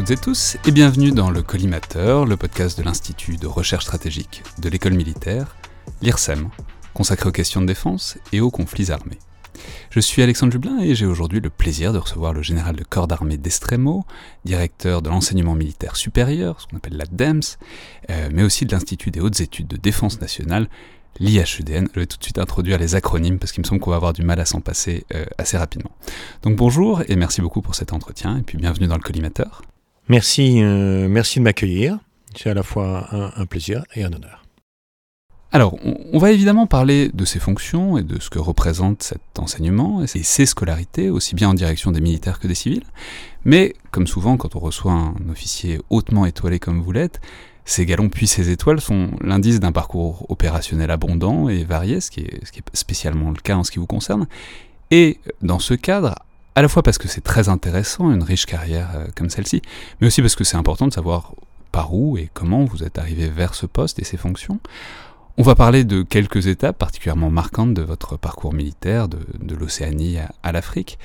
Toutes et tous et bienvenue dans le Collimateur, le podcast de l'Institut de recherche stratégique de l'école militaire, l'IRSEM, consacré aux questions de défense et aux conflits armés. Je suis Alexandre Jublin et j'ai aujourd'hui le plaisir de recevoir le général de corps d'armée d'Estremo, directeur de l'enseignement militaire supérieur, ce qu'on appelle la DEMS, euh, mais aussi de l'Institut des hautes études de défense nationale, l'IHEDN. Je vais tout de suite introduire les acronymes parce qu'il me semble qu'on va avoir du mal à s'en passer euh, assez rapidement. Donc bonjour et merci beaucoup pour cet entretien et puis bienvenue dans le collimateur. Merci, euh, merci de m'accueillir. C'est à la fois un, plaisir et un honneur. Alors, on va évidemment parler de ses fonctions et de ce que représente cet enseignement et ses scolarités, aussi bien en direction des militaires que des civils. Mais, comme souvent, quand on reçoit un officier hautement étoilé comme vous l'êtes, ces galons puis ces étoiles sont l'indice d'un parcours opérationnel abondant et varié, ce qui est spécialement le cas en ce qui vous concerne. Et dans ce cadre, à la fois parce que c'est très intéressant, une riche carrière euh, comme celle-ci, mais aussi parce que c'est important de savoir par où et comment vous êtes arrivé vers ce poste et ses fonctions. On va parler de quelques étapes particulièrement marquantes de votre parcours militaire, de, l'Océanie à, l'Afrique.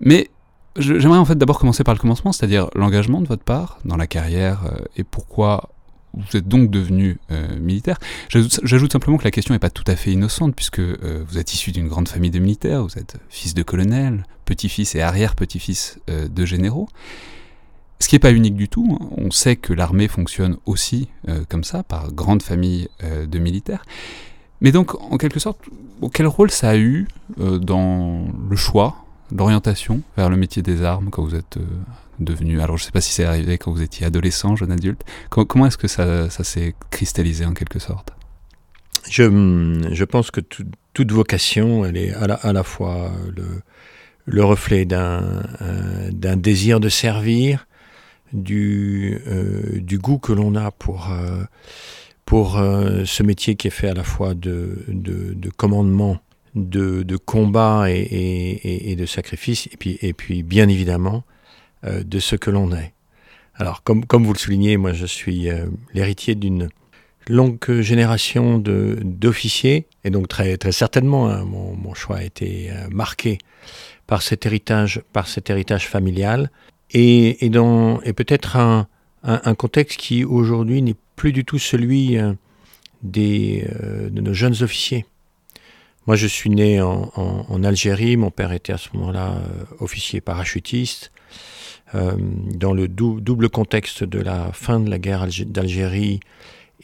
Mais j'aimerais en fait d'abord commencer par le commencement, c'est-à-dire l'engagement de votre part dans la carrière euh, et pourquoi vous êtes donc devenu euh, militaire. J'ajoute simplement que la question n'est pas tout à fait innocente puisque euh, vous êtes issu d'une grande famille de militaires, vous êtes fils de colonel, petit-fils et arrière-petit-fils de généraux. Ce qui n'est pas unique du tout, on sait que l'armée fonctionne aussi euh, comme ça, par grande famille euh, de militaires. Mais donc, en quelque sorte, quel rôle ça a eu euh, dans le choix, l'orientation vers le métier des armes quand vous êtes devenu... Alors je ne sais pas si c'est arrivé quand vous étiez adolescent, jeune adulte. Comment, est-ce que ça, s'est cristallisé en quelque sorte? Je, je, pense que toute vocation, elle est à la, fois le, le reflet d'un désir de servir, du, euh, du goût que l'on a pour, euh, pour euh, ce métier qui est fait à la fois de commandement, de, de combat et, de sacrifice, et puis, et puis bien évidemment de ce que l'on est. Alors comme, comme vous le soulignez, moi je suis l'héritier d'une longue génération d'officiers, et donc très, très certainement hein, mon, choix a été marqué par cet héritage, par cet héritage familial, et, dans, et peut-être un, un, un, contexte qui aujourd'hui n'est plus du tout celui euh, des, euh, de nos jeunes officiers. Moi, je suis né en, en, en Algérie, mon père était à ce moment-là euh, officier parachutiste. Euh, dans le dou double contexte de la fin de la guerre d'Algérie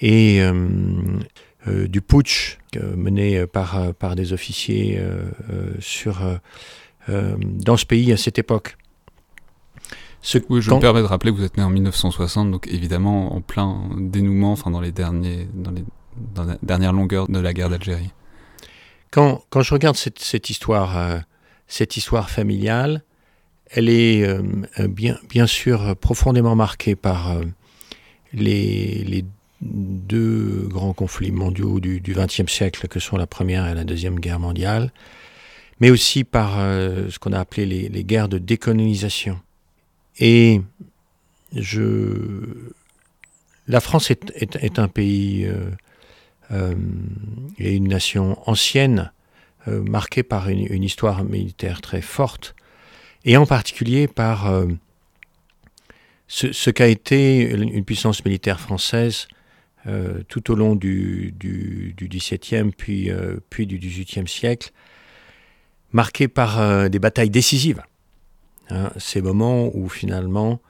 et euh, du putsch mené par, par des officiers sur, dans ce pays à cette époque. Ce oui, je me permets de rappeler que vous êtes né en 1960, donc évidemment en plein dénouement, enfin dans les, derniers, dans les, dans la dernière longueur de la guerre d'Algérie. Quand, je regarde cette, histoire, euh, cette histoire familiale, elle est euh, bien, bien sûr profondément marquée par euh, les, deux grands conflits mondiaux du XXe siècle, que sont la Première et la Deuxième Guerre mondiale, mais aussi par euh, ce qu'on a appelé les, guerres de décolonisation. Et je, la France est, un pays euh, euh, et une nation ancienne, euh, marquée par une, histoire militaire très forte, et en particulier par euh, ce, qu'a été une puissance militaire française euh, tout au long du, XVIIe puis, euh, puis du XVIIIe siècle, marquée par des batailles décisives. Hein, ces moments où finalement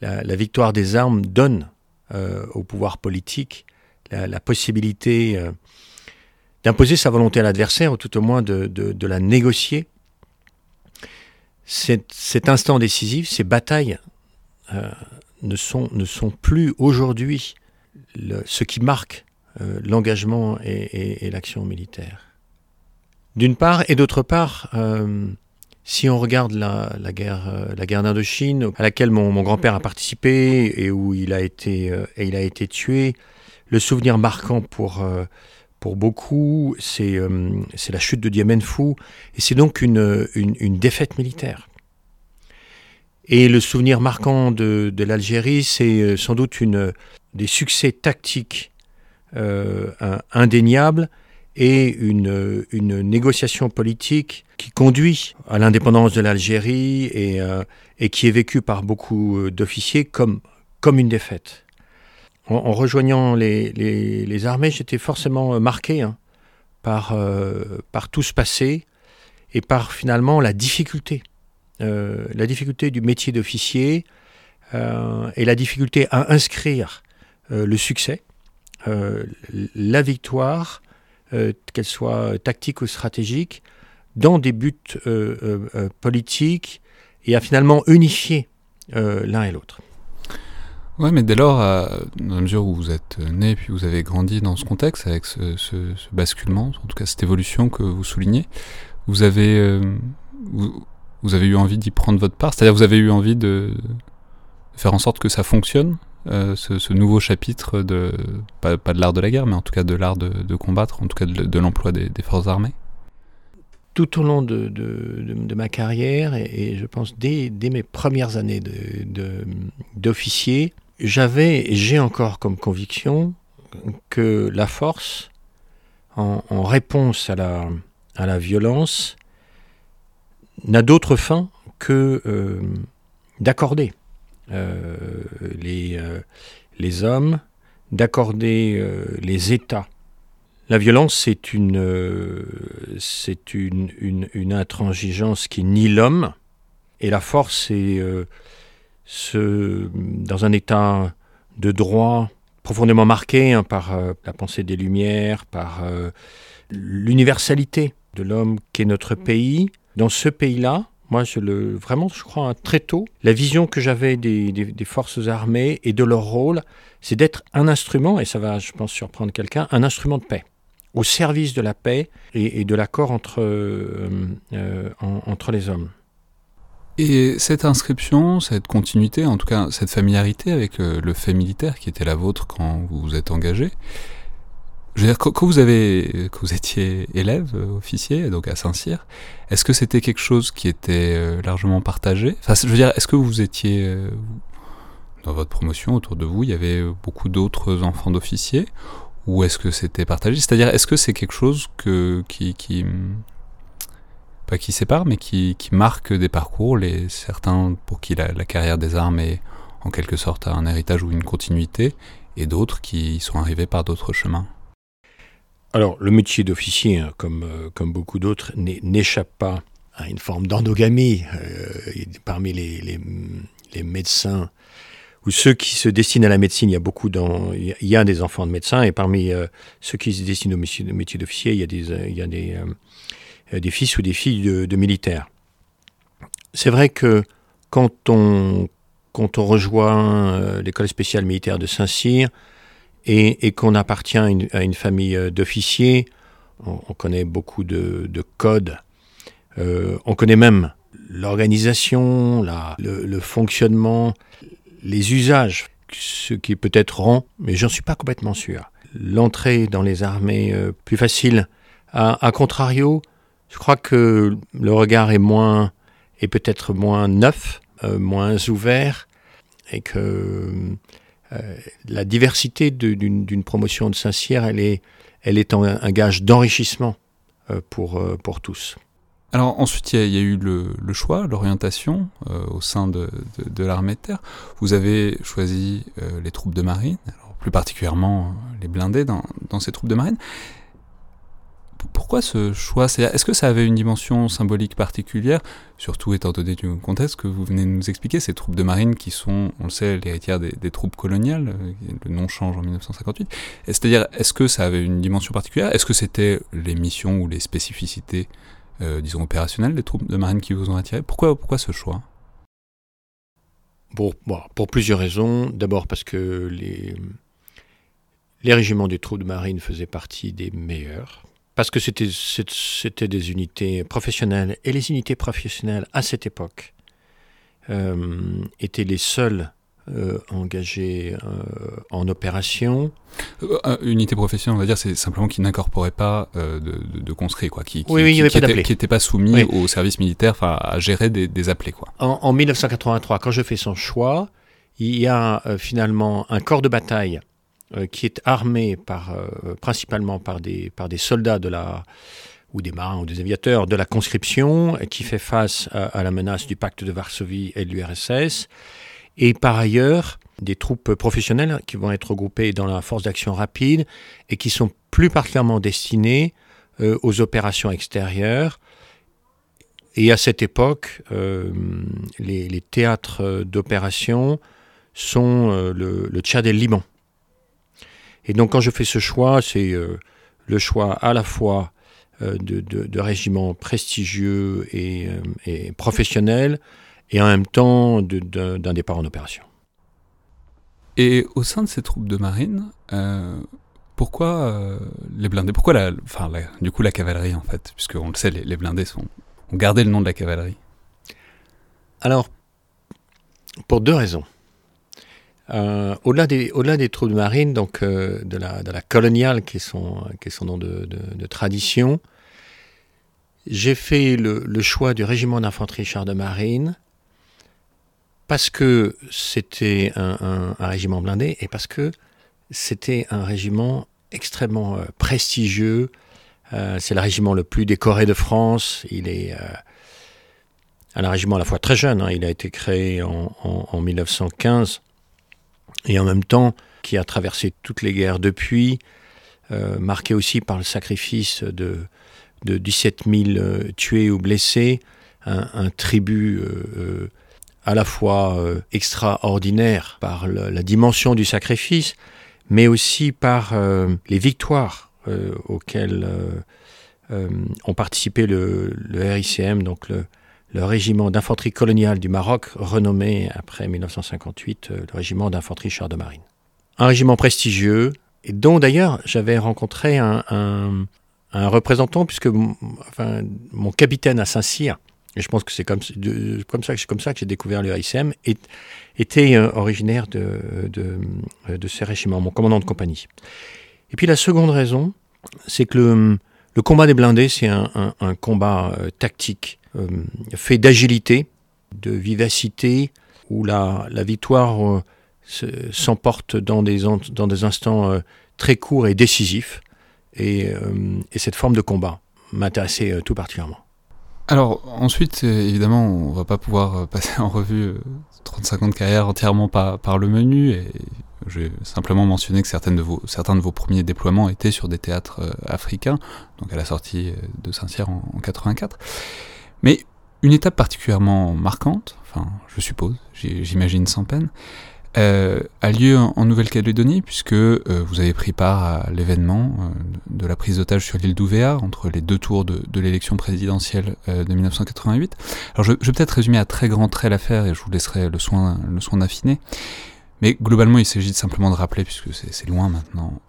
la, victoire des armes donne euh, au pouvoir politique la, possibilité euh, d'imposer sa volonté à l'adversaire, ou tout au moins de, de, la négocier. Cet, cet, instant décisif, ces batailles euh, ne, sont, ne sont plus aujourd'hui ce qui marque euh, l'engagement et, l'action militaire. D'une part, et d'autre part, si on regarde la, la guerre, la guerre d'Indochine, à laquelle mon, mon grand-père a participé et où il a été, et il a été tué, le souvenir marquant pour, euh, pour beaucoup, c'est euh, la chute de Dien Phu, et c'est donc une, une, défaite militaire. Et le souvenir marquant de, de l'Algérie, c'est euh, sans doute une, des succès tactiques euh, indéniables et une, une négociation politique qui conduit à l'indépendance de l'Algérie et, euh, et qui est vécu par beaucoup d'officiers comme, comme une défaite. En, rejoignant les, armées, j'étais forcément marqué hein, par, par tout ce passé et par finalement la difficulté. la difficulté du métier d'officier et la difficulté à inscrire le succès, la victoire euh, qu'elles soient tactiques ou stratégiques, dans des buts euh, euh, politiques et à finalement unifier l'un et l'autre. Oui, mais dès lors, dans la mesure où vous êtes né puis vous avez grandi dans ce contexte, avec ce, basculement, en tout cas cette évolution que vous soulignez, vous avez, vous, avez eu envie d'y prendre votre part. C'est-à-dire vous avez eu envie de faire en sorte que ça fonctionne euh, ce, nouveau chapitre de, pas, de l'art de la guerre, mais en tout cas de l'art de, combattre, en tout cas de, l'emploi des, forces armées. Tout au long de, ma carrière, et, je pense dès, mes premières années d'officier, j'avais et j'ai encore comme conviction que la force, en, réponse à la, à la violence, n'a d'autre fin que euh, d'accorder euh, les, euh, les hommes, d'accorder les États. La violence, c'est une, c'est une, une, intransigeance qui nie l'homme, et la force, c'est ce, dans un état de droit profondément marqué hein, par la pensée des Lumières, par l'universalité de l'homme qu'est notre pays. Dans ce pays-là, moi, je le, vraiment, je crois, très tôt, la vision que j'avais des, forces armées et de leur rôle, c'est d'être un instrument, et ça va, je pense, surprendre quelqu'un, un instrument de paix, au service de la paix et, de l'accord entre, euh, euh, entre les hommes. Et cette inscription, cette continuité, en tout cas cette familiarité avec euh, le fait militaire qui était la vôtre quand vous vous êtes engagé, je veux dire, quand vous avez, quand vous étiez élève, euh, officier, donc à Saint-Cyr, est-ce que c'était quelque chose qui était euh, largement partagé? Enfin, je veux dire, est-ce que vous étiez dans votre promotion autour de vous, il y avait beaucoup d'autres enfants d'officiers, ou est-ce que c'était partagé? C'est-à-dire, est-ce que c'est quelque chose que qui, qui pas qui sépare, mais qui, qui marque des parcours, les certains pour qui la, la carrière des armes est en quelque sorte un héritage ou une continuité, et d'autres qui sont arrivés par d'autres chemins alors, le métier d'officier, hein, comme, euh, comme beaucoup d'autres, n'échappe pas à une forme d'endogamie. Euh, parmi les, les, médecins ou ceux qui se destinent à la médecine, il y a beaucoup il y a des enfants de médecins, et parmi euh, ceux qui se destinent au métier, métier d'officier, il y a des, il y a des, des fils ou des filles de, militaires. C'est vrai que quand on, quand on rejoint l'école spéciale militaire de Saint-Cyr, et, qu'on appartient à une, famille euh, d'officiers, on, connaît beaucoup de, codes, euh, on connaît même l'organisation, le, fonctionnement, les usages, ce qui peut être rend, mais j'en suis pas complètement sûr. L'entrée dans les armées euh, plus facile. À, contrario, je crois que le regard est moins, est peut-être moins neuf, moins ouvert, et que euh, la diversité d'une promotion de Saint-Cyr, elle est, elle est un, gage d'enrichissement euh, pour, euh, pour tous. Alors ensuite, il y, a eu le, choix, l'orientation au sein de, de, l'armée de terre. Vous avez choisi les troupes de marine, plus particulièrement les blindés dans, dans ces troupes de marine pourquoi ce choix? Est-ce que ça avait une dimension symbolique particulière, surtout étant donné du contexte que vous venez de nous expliquer, ces troupes de marine qui sont, on le sait, l'héritière des, troupes coloniales, euh, le nom change en 1958. C'est-à-dire, est-ce que ça avait une dimension particulière? Est-ce que c'était les missions ou les spécificités, euh, disons, opérationnelles des troupes de marine qui vous ont attiré? Pourquoi, ce choix? Pour, pour plusieurs raisons. D'abord parce que les régiments des troupes de marine faisaient partie des meilleurs parce que c'était des unités professionnelles, et les unités professionnelles à cette époque euh, étaient les seules euh, engagées euh, en opération. unité professionnelle, on va dire, c'est simplement qui n'incorporait pas de, de, conscrits, quoi, qui n'était pas, soumis au service militaire, enfin, à gérer des, appelés, quoi. En, en, 1983, quand je fais son choix, il y a finalement un corps de bataille qui est armé par, euh, principalement par des, par des soldats de la, ou des marins ou des aviateurs de la conscription qui fait face à, la menace du pacte de Varsovie et de l'URSS. Et par ailleurs, des troupes professionnelles qui vont être regroupées dans la force d'action rapide et qui sont plus particulièrement destinées euh, aux opérations extérieures. Et à cette époque, euh, les, théâtres d'opération sont euh, le, le, Tchad et le Liban. Et donc quand je fais ce choix, c'est le choix à la fois de, de, régiments prestigieux et, et, professionnels, et en même temps d'un départ en opération. Et au sein de ces troupes de marine, euh, pourquoi euh, les blindés Pourquoi la, enfin, du coup la cavalerie en fait? Puisque on le sait, les, blindés sont, ont gardé le nom de la cavalerie. Alors, pour deux raisons. Euh, au-delà des, au des troupes de marine, donc de, la, de la coloniale qui est son, qui est son nom de, de, tradition, j'ai fait le, le, choix du régiment d'infanterie char de marine parce que c'était un, régiment blindé et parce que c'était un régiment extrêmement euh, prestigieux. Euh, c'est le régiment le plus décoré de France. Il est euh, un régiment à la fois très jeune. Hein. Il a été créé en, 1915 et en même temps qui a traversé toutes les guerres depuis, marqué aussi par le sacrifice de, de 17 000 tués ou blessés, un, tribut à la fois euh, extraordinaire par la dimension du sacrifice, mais aussi par euh, les victoires euh, auxquelles ont participé le, RICM, donc le, régiment d'infanterie coloniale du Maroc, renommé après 1958 le régiment d'infanterie char de marine. Un régiment prestigieux, et dont d'ailleurs j'avais rencontré un, représentant, puisque mon capitaine à Saint-Cyr, et je pense que c'est comme, ça, que j'ai découvert le ICM, et, était euh, originaire de, de, euh, de, ces régiments, mon commandant de compagnie. Et puis la seconde raison, c'est que le, le, combat des blindés, c'est un, combat euh, tactique, fait d'agilité, de vivacité, où la, la victoire s'emporte dans des, dans des instants très courts et décisifs. Et, et cette forme de combat m'intéressait tout particulièrement. Alors ensuite, évidemment, on va pas pouvoir euh, passer en revue 35 euh, ans de carrière entièrement par, le menu, et je vais simplement mentionner que certaines de vos, certains de vos premiers déploiements étaient sur des théâtres euh, africains, donc à la sortie de Saint-Cyr en, en 84. Mais une étape particulièrement marquante, enfin je suppose, j'imagine sans peine, euh, a lieu en, Nouvelle-Calédonie, puisque euh, vous avez pris part à l'événement euh, de la prise d'otage sur l'île d'Ouvéa, entre les deux tours de, l'élection présidentielle de 1988. Alors je, vais peut-être résumer à très grands traits l'affaire, et je vous laisserai le soin, le soin d'affiner. Mais globalement, il s'agit simplement de rappeler, puisque c'est loin maintenant,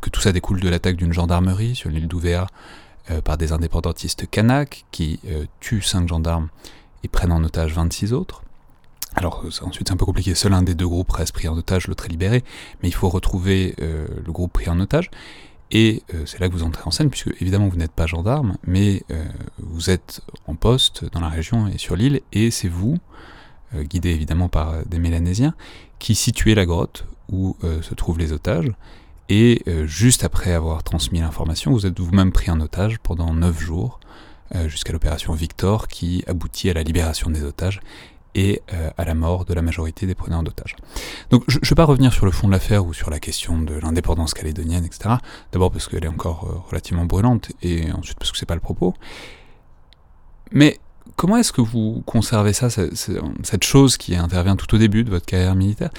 que tout ça découle de l'attaque d'une gendarmerie sur l'île d'Ouvéa par des indépendantistes kanaks qui tuent cinq gendarmes et prennent en otage 26 autres. Alors ensuite c'est un peu compliqué, seul un des deux groupes reste pris en otage, l'autre est libéré, mais il faut retrouver euh, le groupe pris en otage. Et euh, c'est là que vous entrez en scène, puisque évidemment vous n'êtes pas gendarme, mais euh, vous êtes en poste dans la région et sur l'île, et c'est vous, guidé évidemment par des Mélanésiens, qui situez la grotte où se trouvent les otages, et juste après avoir transmis l'information, vous êtes vous-même pris en otage pendant 9 jours, jusqu'à l'opération Victor, qui aboutit à la libération des otages et euh, à la mort de la majorité des preneurs d'otages. Donc je ne vais pas revenir sur le fond de l'affaire ou sur la question de l'indépendance calédonienne, etc. D'abord parce qu'elle est encore euh, relativement brûlante, et ensuite parce que c'est pas le propos. Mais comment est-ce que vous conservez ça, cette chose qui intervient tout au début de votre carrière militaire?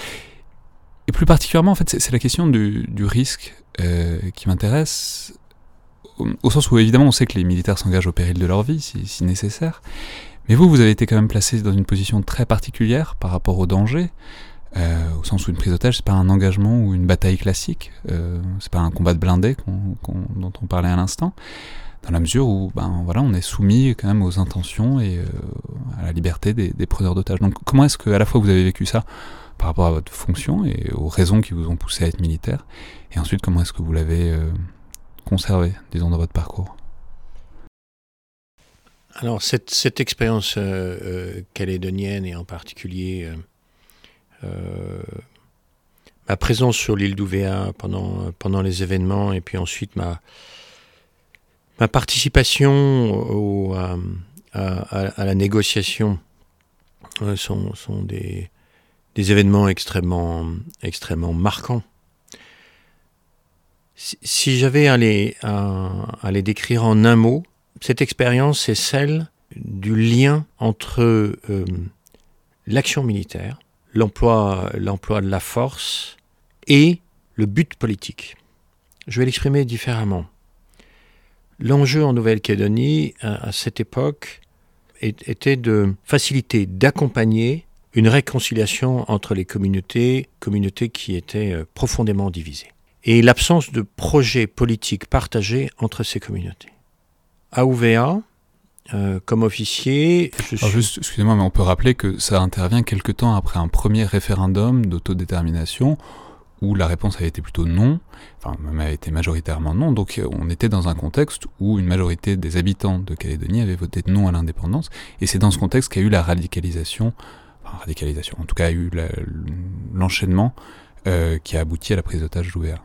Et plus particulièrement, en fait, c'est la question du, risque euh, qui m'intéresse, au, sens où évidemment on sait que les militaires s'engagent au péril de leur vie, si, nécessaire, mais vous, vous avez été quand même placé dans une position très particulière par rapport au danger, euh, au sens où une prise d'otage, c'est pas un engagement ou une bataille classique, euh, c'est pas un combat de blindés dont on parlait à l'instant, dans la mesure où, ben voilà, on est soumis quand même aux intentions et euh, à la liberté des, des preneurs d'otages. Donc, comment est-ce que à la fois vous avez vécu ça par rapport à votre fonction et aux raisons qui vous ont poussé à être militaire, et ensuite comment est-ce que vous l'avez euh, conservé, disons, dans votre parcours? Alors cette, cette expérience euh, euh, calédonienne et en particulier euh, ma présence sur l'île d'Ouvéa pendant, pendant les événements et puis ensuite ma, Ma participation à, la négociation sont, sont des, des, événements extrêmement, marquants. Si, j'avais à les, décrire en un mot, cette expérience, c'est celle du lien entre euh, l'action militaire, l'emploi, l'emploi de la force et le but politique. Je vais l'exprimer différemment. L'enjeu en Nouvelle-Calédonie, à, cette époque, était de faciliter, d'accompagner une réconciliation entre les communautés, communautés qui étaient euh, profondément divisées, et l'absence de projet politique partagé entre ces communautés. À UVA, euh, comme officier. juste, excusez-moi, mais on peut rappeler que ça intervient quelque temps après un premier référendum d'autodétermination où la réponse avait été plutôt non, enfin même a été majoritairement non, donc euh, on était dans un contexte où une majorité des habitants de Calédonie avaient voté non à l'indépendance, et c'est dans ce contexte qu'a eu la radicalisation, radicalisation, en tout cas a eu l'enchaînement euh, qui a abouti à la prise d'otage d'Ouvéa.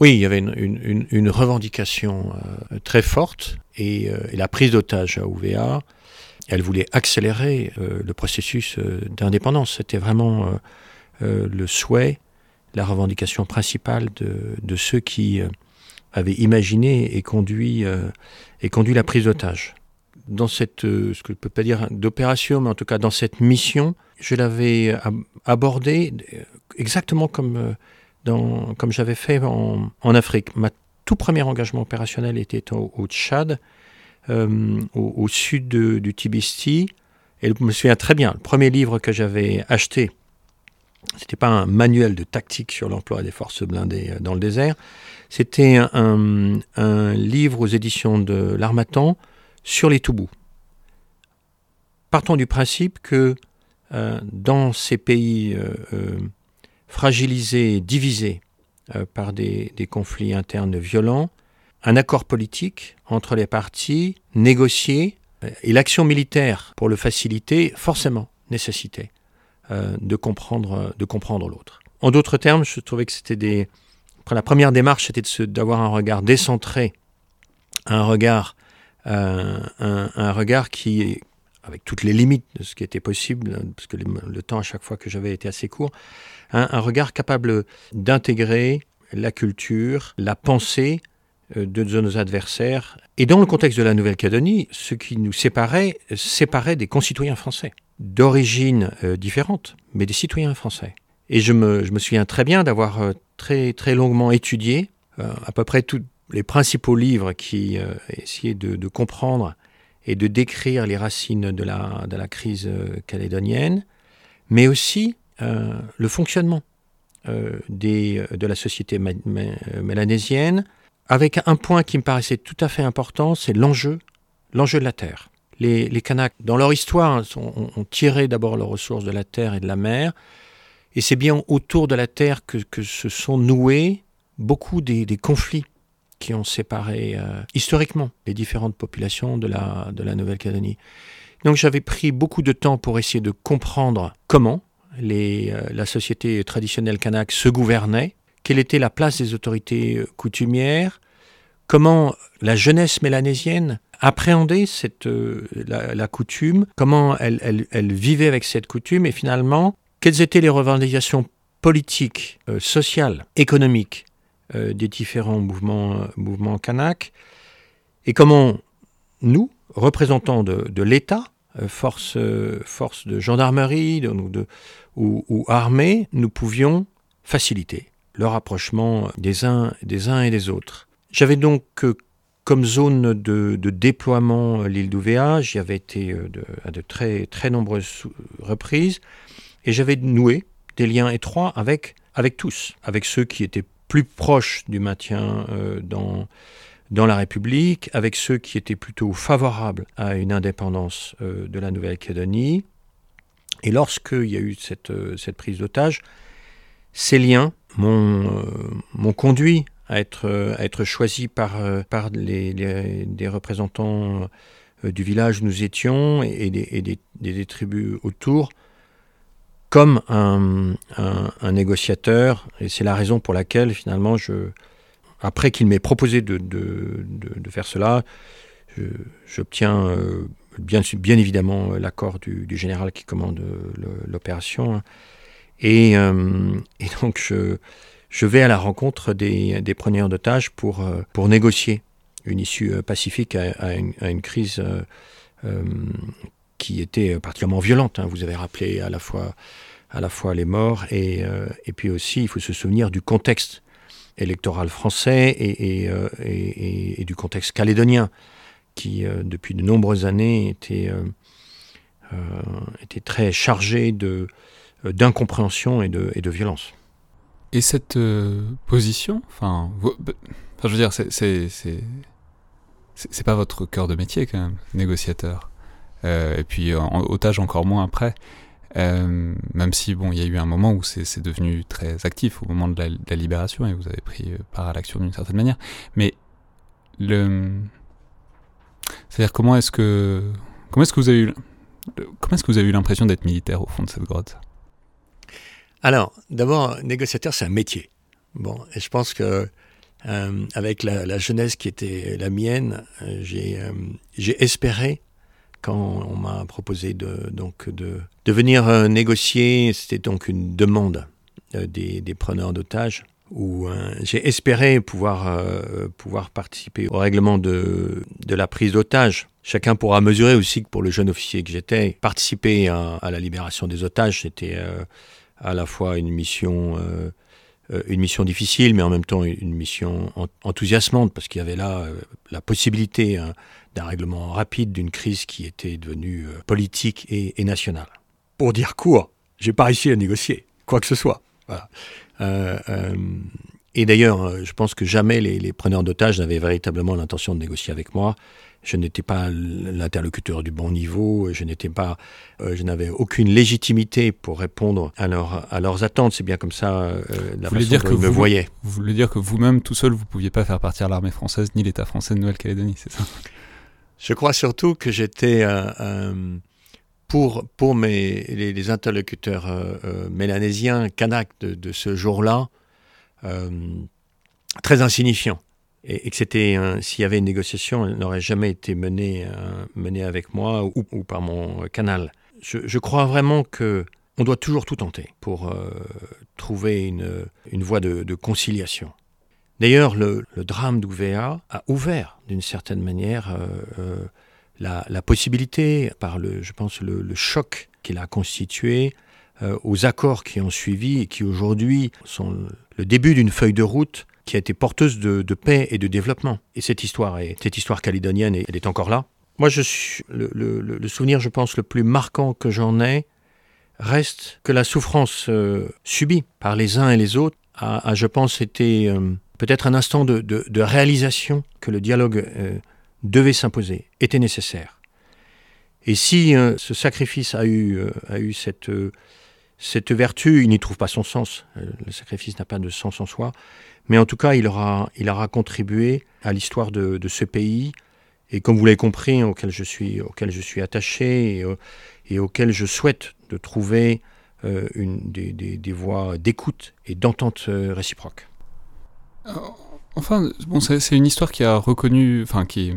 Oui, il y avait une, revendication euh, très forte et, la prise d'otage à Ouvéa, elle voulait accélérer le processus d'indépendance. C'était vraiment euh, le souhait, la revendication principale de, ceux qui euh, avaient imaginé et conduit, euh, et conduit la prise d'otage. Dans cette, ce que je peux pas dire d'opération, mais en tout cas dans cette mission, je l'avais abordée exactement comme, dans, comme j'avais fait en, Afrique. Ma tout premier engagement opérationnel était au, Tchad, au, sud du Tibesti. Et je me souviens très bien, le premier livre que j'avais acheté c'était pas un manuel de tactique sur l'emploi des forces blindées euh, dans le désert. C'était un, livre aux éditions de l'Armatan sur les Toubous. Partons du principe que euh, dans ces pays euh, fragilisés, divisés par des, conflits internes violents, un accord politique entre les parties, négocié, et l'action militaire pour le faciliter, forcément nécessitait euh, de comprendre, de comprendre l'autre. En d'autres termes, je trouvais que c'était des... La première démarche, c'était d'avoir un regard décentré, un regard, euh, un, regard qui, avec toutes les limites de ce qui était possible, parce que le, temps à chaque fois que j'avais été assez court, un, regard capable d'intégrer la culture, la pensée euh, de nos adversaires. Et dans le contexte de la Nouvelle-Calédonie, ce qui nous séparait, séparait des concitoyens français d'origine euh, différente, mais des citoyens français. Et je me, je me souviens très bien d'avoir très, très longuement étudié euh, à peu près tous les principaux livres qui essayaient de, comprendre et de décrire les racines de la, crise calédonienne, mais aussi le fonctionnement de la société mélanésienne, avec un point qui me paraissait tout à fait important, c'est l'enjeu, l'enjeu de la terre les, Kanaks, dans leur histoire, hein, ont, tiré d'abord leurs ressources de la terre et de la mer. Et c'est bien autour de la terre que, se sont noués beaucoup des, conflits qui ont séparé euh, historiquement les différentes populations de la, Nouvelle-Calédonie. Donc j'avais pris beaucoup de temps pour essayer de comprendre comment les, euh, la société traditionnelle kanak se gouvernait, quelle était la place des autorités coutumières, comment la jeunesse mélanésienne appréhendait cette, euh, la, coutume, comment elle, vivait avec cette coutume et finalement, quelles étaient les revendications politiques, euh, sociales, économiques euh, des différents mouvements, mouvements kanak et comment nous, représentants de, l'État, force, force de gendarmerie de, ou, ou armée, nous pouvions faciliter le rapprochement des uns, des uns et des autres. J'avais donc comme zone de, déploiement euh, l'île d'Ouvéa, j'y avais été euh, à de très, très nombreuses reprises, et j'avais noué des liens étroits avec, avec tous, avec ceux qui étaient plus proches du maintien euh, dans, dans la République, avec ceux qui étaient plutôt favorables à une indépendance de la Nouvelle-Calédonie. Et lorsqu'il y a eu cette, cette prise d'otage, ces liens m'ont conduit à être, à être choisi par, euh, par les, des représentants euh, du village où nous étions et, des, des, tribus autour comme un, négociateur. Et c'est la raison pour laquelle finalement après qu'il m'ait proposé de, faire cela, j'obtiens bien, bien, évidemment l'accord du, général qui commande l'opération. Hein. Et, donc je, vais à la rencontre des, preneurs d'otages pour négocier une issue pacifique à, une, crise qui était particulièrement violente. Hein. Vous avez rappelé à la fois, à la fois les morts et, euh, et puis aussi il faut se souvenir du contexte électoral français et, euh, et, et du contexte calédonien qui euh, depuis de nombreuses années était, était très chargé d'incompréhension et de, et de violence. Et cette position, enfin, je veux dire, c'est, c'est pas votre cœur de métier quand même, négociateur. Euh, et puis en otage encore moins après. Euh, même si bon, il y a eu un moment où c'est devenu très actif au moment de la, libération et vous avez pris euh, part à l'action d'une certaine manière. Mais le, c'est-à-dire comment est-ce que comment est-ce que vous avez eu comment est-ce que vous avez eu l'impression d'être militaire au fond de cette grotte? Alors, d'abord, négociateur, c'est un métier. Bon, et je pense que avec la, la, jeunesse qui était la mienne, j'ai espéré quand on m'a proposé de, donc de, venir euh, négocier, c'était donc une demande euh, des, des, preneurs d'otages, où euh, j'ai espéré pouvoir, pouvoir participer au règlement de, de la prise d'otages. Chacun pourra mesurer aussi que pour le jeune officier que j'étais, participer à, à, la libération des otages, c'était à la fois une mission une mission difficile, mais en même temps une mission enthousiasmante, parce qu'il y avait là la possibilité hein, d'un règlement rapide d'une crise qui était devenue euh, politique et, nationale. Pour dire court, j'ai pas réussi à négocier quoi que ce soit. Euh, euh, et d'ailleurs, je pense que jamais les, preneurs d'otages n'avaient véritablement l'intention de négocier avec moi. Je n'étais pas l'interlocuteur du bon niveau, je n'étais pas, je n'avais aucune légitimité pour répondre à, à leurs attentes. C'est bien comme ça la façon dire dont ils me voyaient. Vous voulez dire que vous-même, tout seul, vous ne pouviez pas faire partir l'armée française ni l'État français de Nouvelle-Calédonie, c'est ça? Je crois surtout que j'étais euh, euh, pour, pour les, interlocuteurs euh, mélanésiens, kanak de, ce jour-là, très insignifiant. Et, que c'était, s'il y avait une négociation, elle n'aurait jamais été menée, menée avec moi ou, par mon canal. Je, crois vraiment que on doit toujours tout tenter pour trouver une, une voie de conciliation. D'ailleurs, le, drame d'Ouvéa a ouvert, d'une certaine manière, euh, euh, la, possibilité, par le, je pense, le, choc qu'il a constitué, euh, aux accords qui ont suivi et qui aujourd'hui sont le début d'une feuille de route qui a été porteuse de, paix et de développement. Et cette histoire, cette histoire calédonienne, elle est encore là. Moi, je le, souvenir, je pense, le plus marquant que j'en ai reste que la souffrance subie par les uns et les autres a, je pense, été peut-être un instant de, réalisation que le dialogue euh, devait s'imposer, était nécessaire. Et si euh, ce sacrifice a eu, euh, a eu cette, cette vertu, il n'y trouve pas son sens. le sacrifice n'a pas de sens en soi. Mais en tout cas, il aura, il aura contribué à l'histoire de, ce pays, et comme vous l'avez compris, auquel je suis, auquel je suis attaché et, auquel je souhaite de trouver une, des, des voies d'écoute et d'entente réciproque. Enfin, bon, c'est une histoire qui a reconnu, enfin, qui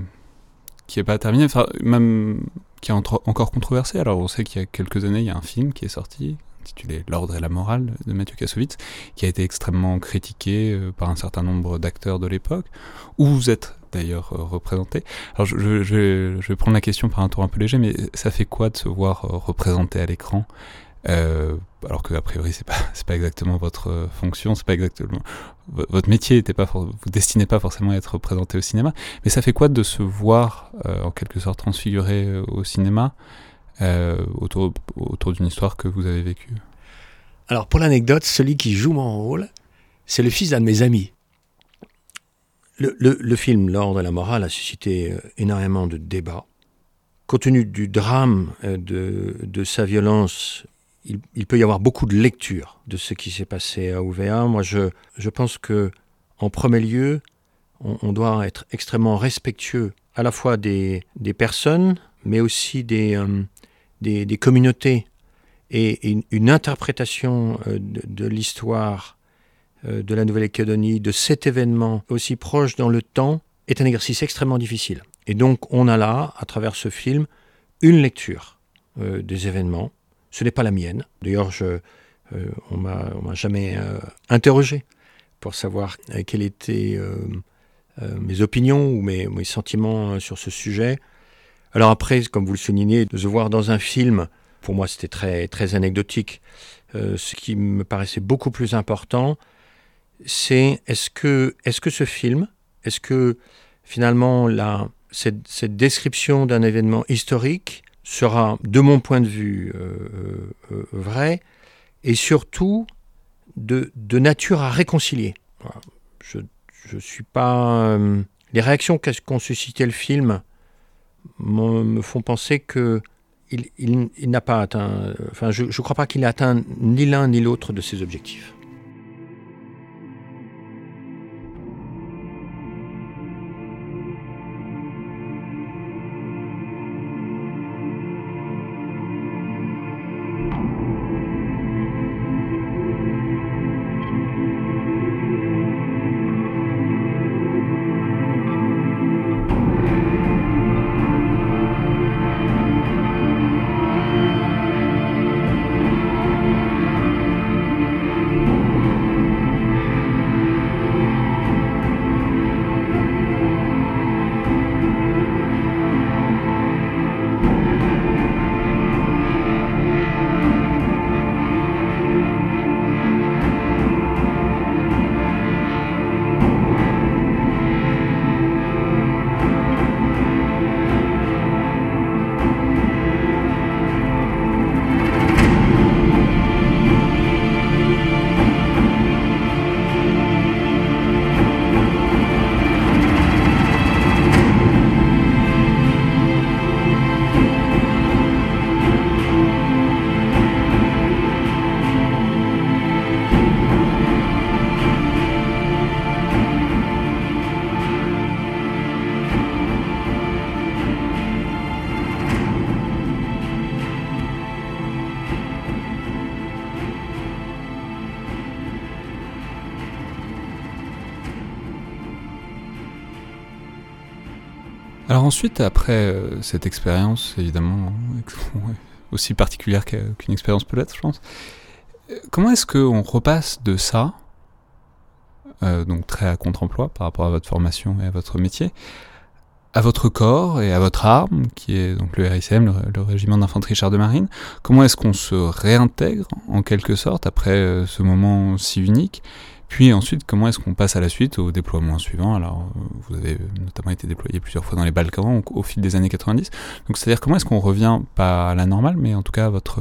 qui pas terminée, enfin, même qui est encore controversée. Alors, on sait qu'il y a quelques années, il y a un film qui est sorti, intitulé L'ordre et la morale de Mathieu Kassovitz, qui a été extrêmement critiqué euh, par un certain nombre d'acteurs de l'époque, où vous êtes d'ailleurs euh, représenté. Alors, je, je, vais prendre la question par un tour un peu léger, mais ça fait quoi de se voir euh, représenté à l'écran euh, alors que a priori c'est pas c'est pas exactement votre euh, fonction, c'est pas exactement votre métier était pas vous destinez pas forcément à être représenté au cinéma, mais ça fait quoi de se voir euh, en quelque sorte transfiguré au cinéma autour autour d'une histoire que vous avez vécue? Alors pour l'anecdote, celui qui joue mon rôle, c'est le fils d'un de mes amis. Le, le, film L'ordre et la morale a suscité énormément de débats. Compte tenu du drame de, de sa violence il, peut y avoir beaucoup de lectures de ce qui s'est passé à UVA. Moi, je, je pense que, en premier lieu, on, doit être extrêmement respectueux à la fois des, des personnes, mais aussi des, euh, des, communautés. Et une, interprétation euh, de, l'histoire euh, de la Nouvelle-Calédonie, de cet événement aussi proche dans le temps, est un exercice extrêmement difficile. Et donc on a là, à travers ce film, une lecture des événements. Ce n'est pas la mienne. D'ailleurs, euh, on m'a jamais interrogé pour savoir quelles étaient mes opinions ou mes, sentiments sur ce sujet. Alors après, comme vous le soulignez, de se voir dans un film, pour moi c'était très, très anecdotique. ce qui me paraissait beaucoup plus important, c'est est-ce que, est -ce que ce film, est-ce que finalement la, cette description d'un événement historique sera, de mon point de vue, euh, euh, euh vrai et surtout de, nature à réconcilier. Je suis pas. Les réactions qu'ont suscité le film me font penser que il, il, il n'a pas atteint. Enfin, je ne crois pas qu'il ait atteint ni l'un ni l'autre de ses objectifs. Ensuite, après euh, cette expérience, évidemment, aussi particulière qu'une expérience peut l'être, je pense, euh, comment est-ce qu'on repasse de ça, euh, donc très à contre-emploi par rapport à votre formation et à votre métier, à votre corps et à votre arme, qui est donc le RICM, le, régiment d'infanterie char de marine? Comment est-ce qu'on se réintègre en quelque sorte après ce moment si unique? Puis ensuite, comment est-ce qu'on passe à la suite au déploiement suivant? Alors, euh, vous avez notamment été déployé plusieurs fois dans les Balkans au, fil des années 90. Donc, c'est-à-dire comment est-ce qu'on revient, pas à la normale, mais en tout cas à votre,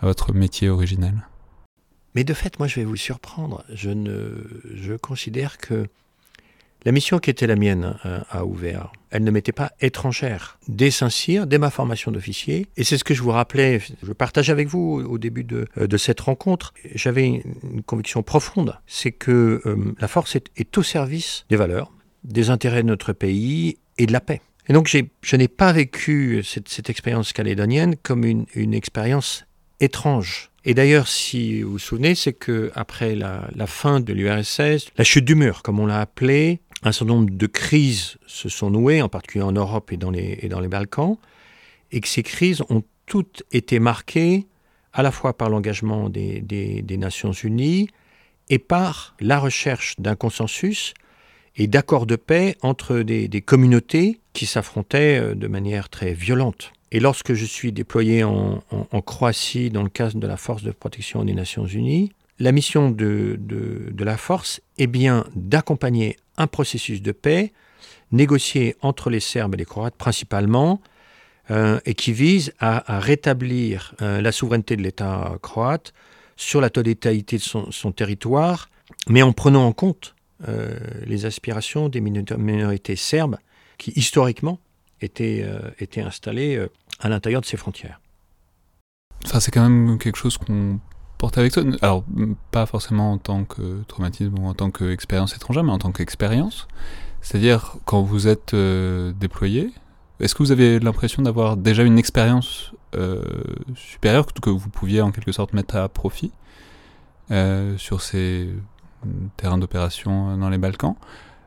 à votre métier originel? Mais de fait, moi, je vais vous surprendre. Je, ne, je considère que la mission qui était la mienne euh, à Ouvert, elle ne m'était pas étrangère. Dès Saint-Cyr, dès ma formation d'officier, et c'est ce que je vous rappelais, je partage avec vous au début de, euh, de cette rencontre, j'avais une conviction profonde, c'est que euh, la force est, au service des valeurs, des intérêts de notre pays et de la paix. Et donc je n'ai pas vécu cette, expérience calédonienne comme une, une expérience étrange. Et d'ailleurs, si vous vous souvenez, c'est que après la, la fin de l'URSS, la chute du mur, comme on l'a appelé, un certain nombre de crises se sont nouées, en particulier en Europe et dans les, Balkans, et que ces crises ont toutes été marquées à la fois par l'engagement des, Nations Unies et par la recherche d'un consensus et d'accords de paix entre des, communautés qui s'affrontaient euh, de manière très violente. Et lorsque je suis déployé en, Croatie dans le cadre de la force de protection des Nations Unies, la mission de, de, la force est bien d'accompagner un processus de paix négocié entre les Serbes et les Croates principalement, euh, et qui vise à, rétablir euh, la souveraineté de l'État croate sur la totalité de son, territoire, mais en prenant en compte euh, les aspirations des minorités serbes qui historiquement étaient, étaient installées à l'intérieur de ces frontières. Enfin, c'est quand même quelque chose qu'on Alors, pas forcément en tant que traumatisme ou en tant qu'expérience étrangère, mais en tant qu'expérience. C'est-à-dire, quand vous êtes euh, déployé, est-ce que vous avez l'impression d'avoir déjà une expérience euh, supérieure que vous pouviez en quelque sorte mettre à profit euh, sur ces terrain d'opération dans les Balkans?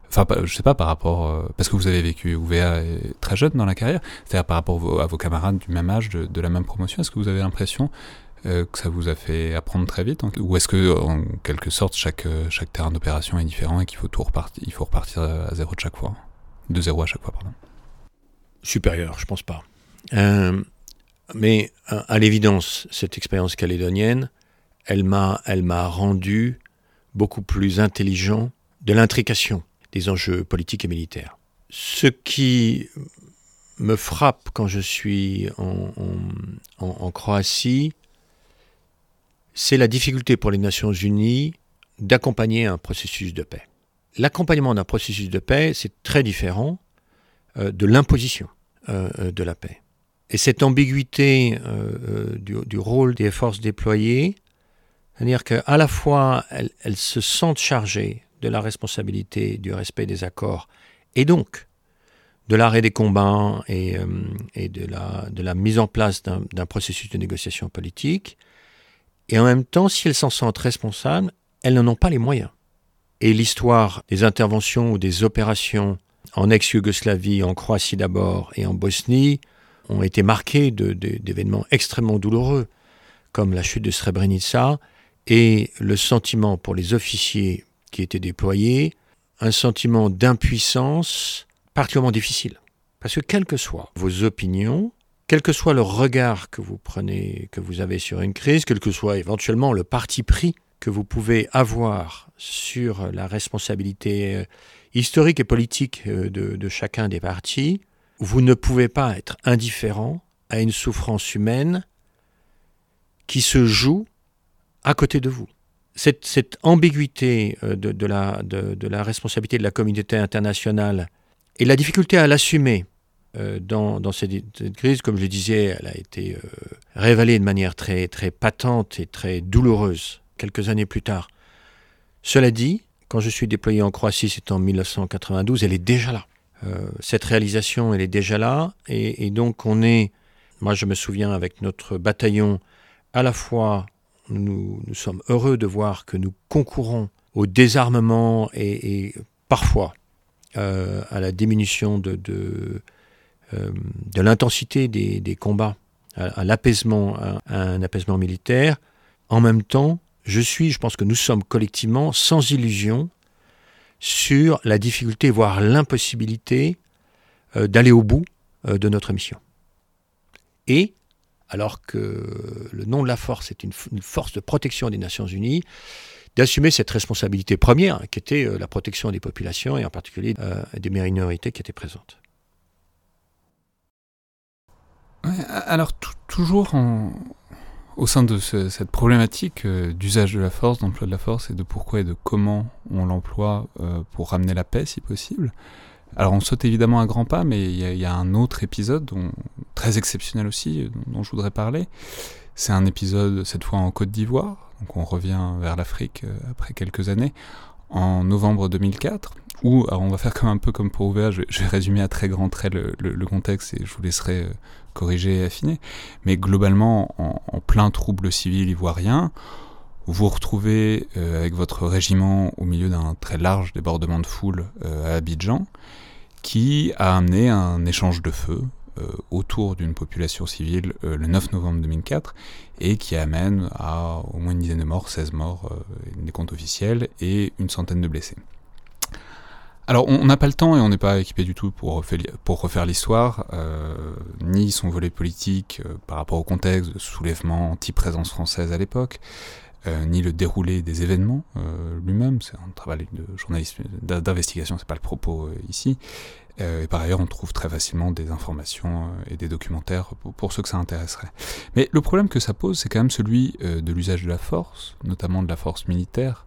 Enfin, je sais pas par rapport. parce que vous avez vécu UVA très jeune dans la carrière, c'est-à-dire par rapport à vos camarades du même âge, de, la même promotion, est-ce que vous avez l'impression que ça vous a fait apprendre très vite Ou est-ce que, en quelque sorte, chaque, chaque terrain d'opération est différent et qu'il faut, tout repartir, il faut repartir à zéro de chaque fois De zéro à chaque fois, pardon? Supérieur, je pense pas. mais à l'évidence, cette expérience calédonienne, elle m'a, elle m'a rendu beaucoup plus intelligent de l'intrication des enjeux politiques et militaires. Ce qui me frappe quand je suis en Croatie, c'est la difficulté pour les Nations Unies d'accompagner un processus de paix. L'accompagnement d'un processus de paix, c'est très différent euh, de l'imposition euh, euh, de la paix. Et cette ambiguïté du, rôle des forces déployées, c'est-à-dire qu'à la fois elles, se sentent chargées de la responsabilité du respect des accords et donc de l'arrêt des combats et, de, la, mise en place d'un processus de négociation politique, et en même temps, si elles s'en sentent responsables, elles n'en ont pas les moyens. Et l'histoire des interventions ou des opérations en ex-Yougoslavie, en Croatie d'abord et en Bosnie, ont été marquées d'événements extrêmement douloureux, comme la chute de Srebrenica, et le sentiment pour les officiers qui étaient déployés, un sentiment d'impuissance particulièrement difficile. Parce que quelles que soient vos opinions, quel que soit le regard que vous prenez, que vous avez sur une crise, quel que soit éventuellement le parti pris que vous pouvez avoir sur la responsabilité euh, historique et politique euh, de, chacun des partis, vous ne pouvez pas être indifférent à une souffrance humaine qui se joue à côté de vous. Cette, ambiguïté euh, de, la, responsabilité de la communauté internationale et la difficulté à l'assumer dans, dans cette, crise, comme je disais, elle a été révélée de manière très, très patente et très douloureuse quelques années plus tard. Cela dit, quand je suis déployé en Croatie, c'est en 1992, elle est déjà là. Euh, cette réalisation, elle est déjà là. Et, donc, on est, moi je me souviens avec notre bataillon, à la fois, nous, sommes heureux de voir que nous concourons au désarmement et, parfois euh, à la diminution de, euh, de l'intensité des, combats, à, l'apaisement, à un apaisement militaire. En même temps, je suis, je pense que nous sommes collectivement sans illusion sur la difficulté, voire l'impossibilité euh, d'aller au bout euh, de notre mission. Et, alors que le nom de la force est une, force de protection des Nations Unies, d'assumer cette responsabilité première, qui était euh, la protection des populations et en particulier euh, des minorités qui étaient présentes. Alors toujours en, au sein de ce, cette problématique euh, d'usage de la force, d'emploi de la force et de pourquoi et de comment on l'emploie euh, pour ramener la paix si possible. Alors on saute évidemment un grand pas, mais il y, a un autre épisode dont, très exceptionnel aussi dont, dont je voudrais parler. C'est un épisode cette fois en Côte d'Ivoire, donc on revient vers l'Afrique euh, après quelques années, en novembre 2004, où alors on va faire comme un peu comme pour OVA, je, vais résumer à très grands traits le, contexte et je vous laisserai euh, corriger et affiner. Mais globalement, en, plein trouble civil ivoirien, vous vous retrouvez euh, avec votre régiment au milieu d'un très large débordement de foule euh, à Abidjan, qui a amené un échange de feu autour d'une population civile euh, le 9 novembre 2004 et qui amène à au moins une dizaine de morts, 16 morts, euh, des comptes officiels, et une centaine de blessés. Alors, on n'a pas le temps et on n'est pas équipé du tout pour refaire, l'histoire, euh, ni son volet politique euh, par rapport au contexte de soulèvement anti-présence française à l'époque, euh, ni le déroulé des événements euh, lui-même. C'est un travail de journalisme, d'investigation, c'est pas le propos euh, ici. Et par ailleurs, on trouve très facilement des informations et des documentaires pour, ceux que ça intéresserait. Mais le problème que ça pose, c'est quand même celui de l'usage de la force, notamment de la force militaire,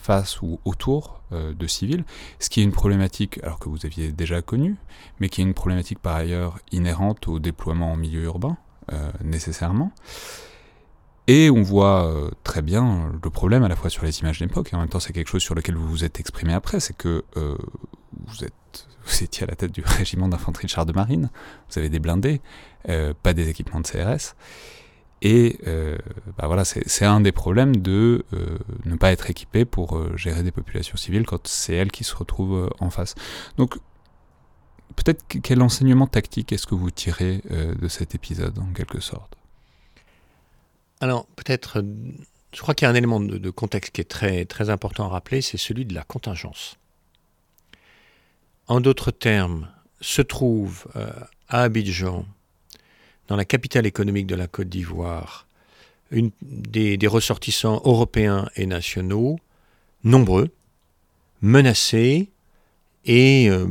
face ou autour euh, de civils, ce qui est une problématique, alors que vous aviez déjà connue, mais qui est une problématique par ailleurs inhérente au déploiement en milieu urbain, euh, nécessairement. Et on voit euh, très bien le problème à la fois sur les images d'époque, et en même temps c'est quelque chose sur lequel vous vous êtes exprimé après, c'est que euh, vous, étiez à la tête du régiment d'infanterie de chars de marine, vous avez des blindés, euh, pas des équipements de CRS, Et bah voilà, c'est un des problèmes de ne pas être équipé pour gérer des populations civiles quand c'est elles qui se retrouvent en face. Donc, peut-être quel enseignement tactique est-ce que vous tirez de cet épisode, en quelque sorte? Alors, peut-être, je crois qu'il y a un élément de, contexte qui est très, important à rappeler, c'est celui de la contingence. En d'autres termes, se trouve à Abidjan, dans la capitale économique de la Côte d'Ivoire, des, ressortissants européens et nationaux, nombreux, menacés, et euh,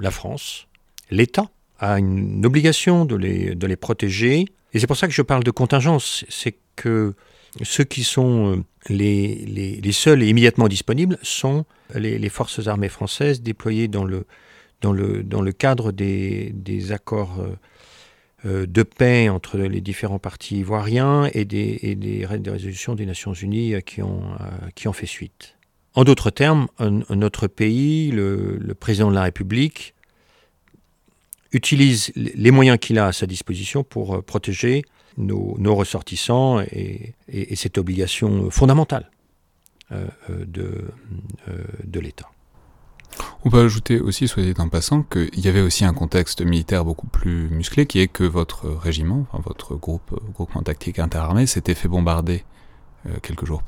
la France, l'État, a une obligation de les protéger. Et c'est pour ça que je parle de contingence, c'est que ceux qui sont euh, les, seuls et immédiatement disponibles sont les, forces armées françaises déployées dans le, cadre des, accords euh, euh, de paix entre les différents partis ivoiriens et des, résolutions des Nations Unies qui ont, fait suite. En d'autres termes, notre pays, le, président de la République, utilise les moyens qu'il a à sa disposition pour euh, protéger nos, ressortissants et, et, et, cette obligation fondamentale euh, de, euh, de l'État. On peut ajouter aussi, soit dit en passant, qu'il y avait aussi un contexte militaire beaucoup plus musclé, qui est que votre régiment, votre groupe, groupement tactique interarmé, s'était fait bombarder quelques, jours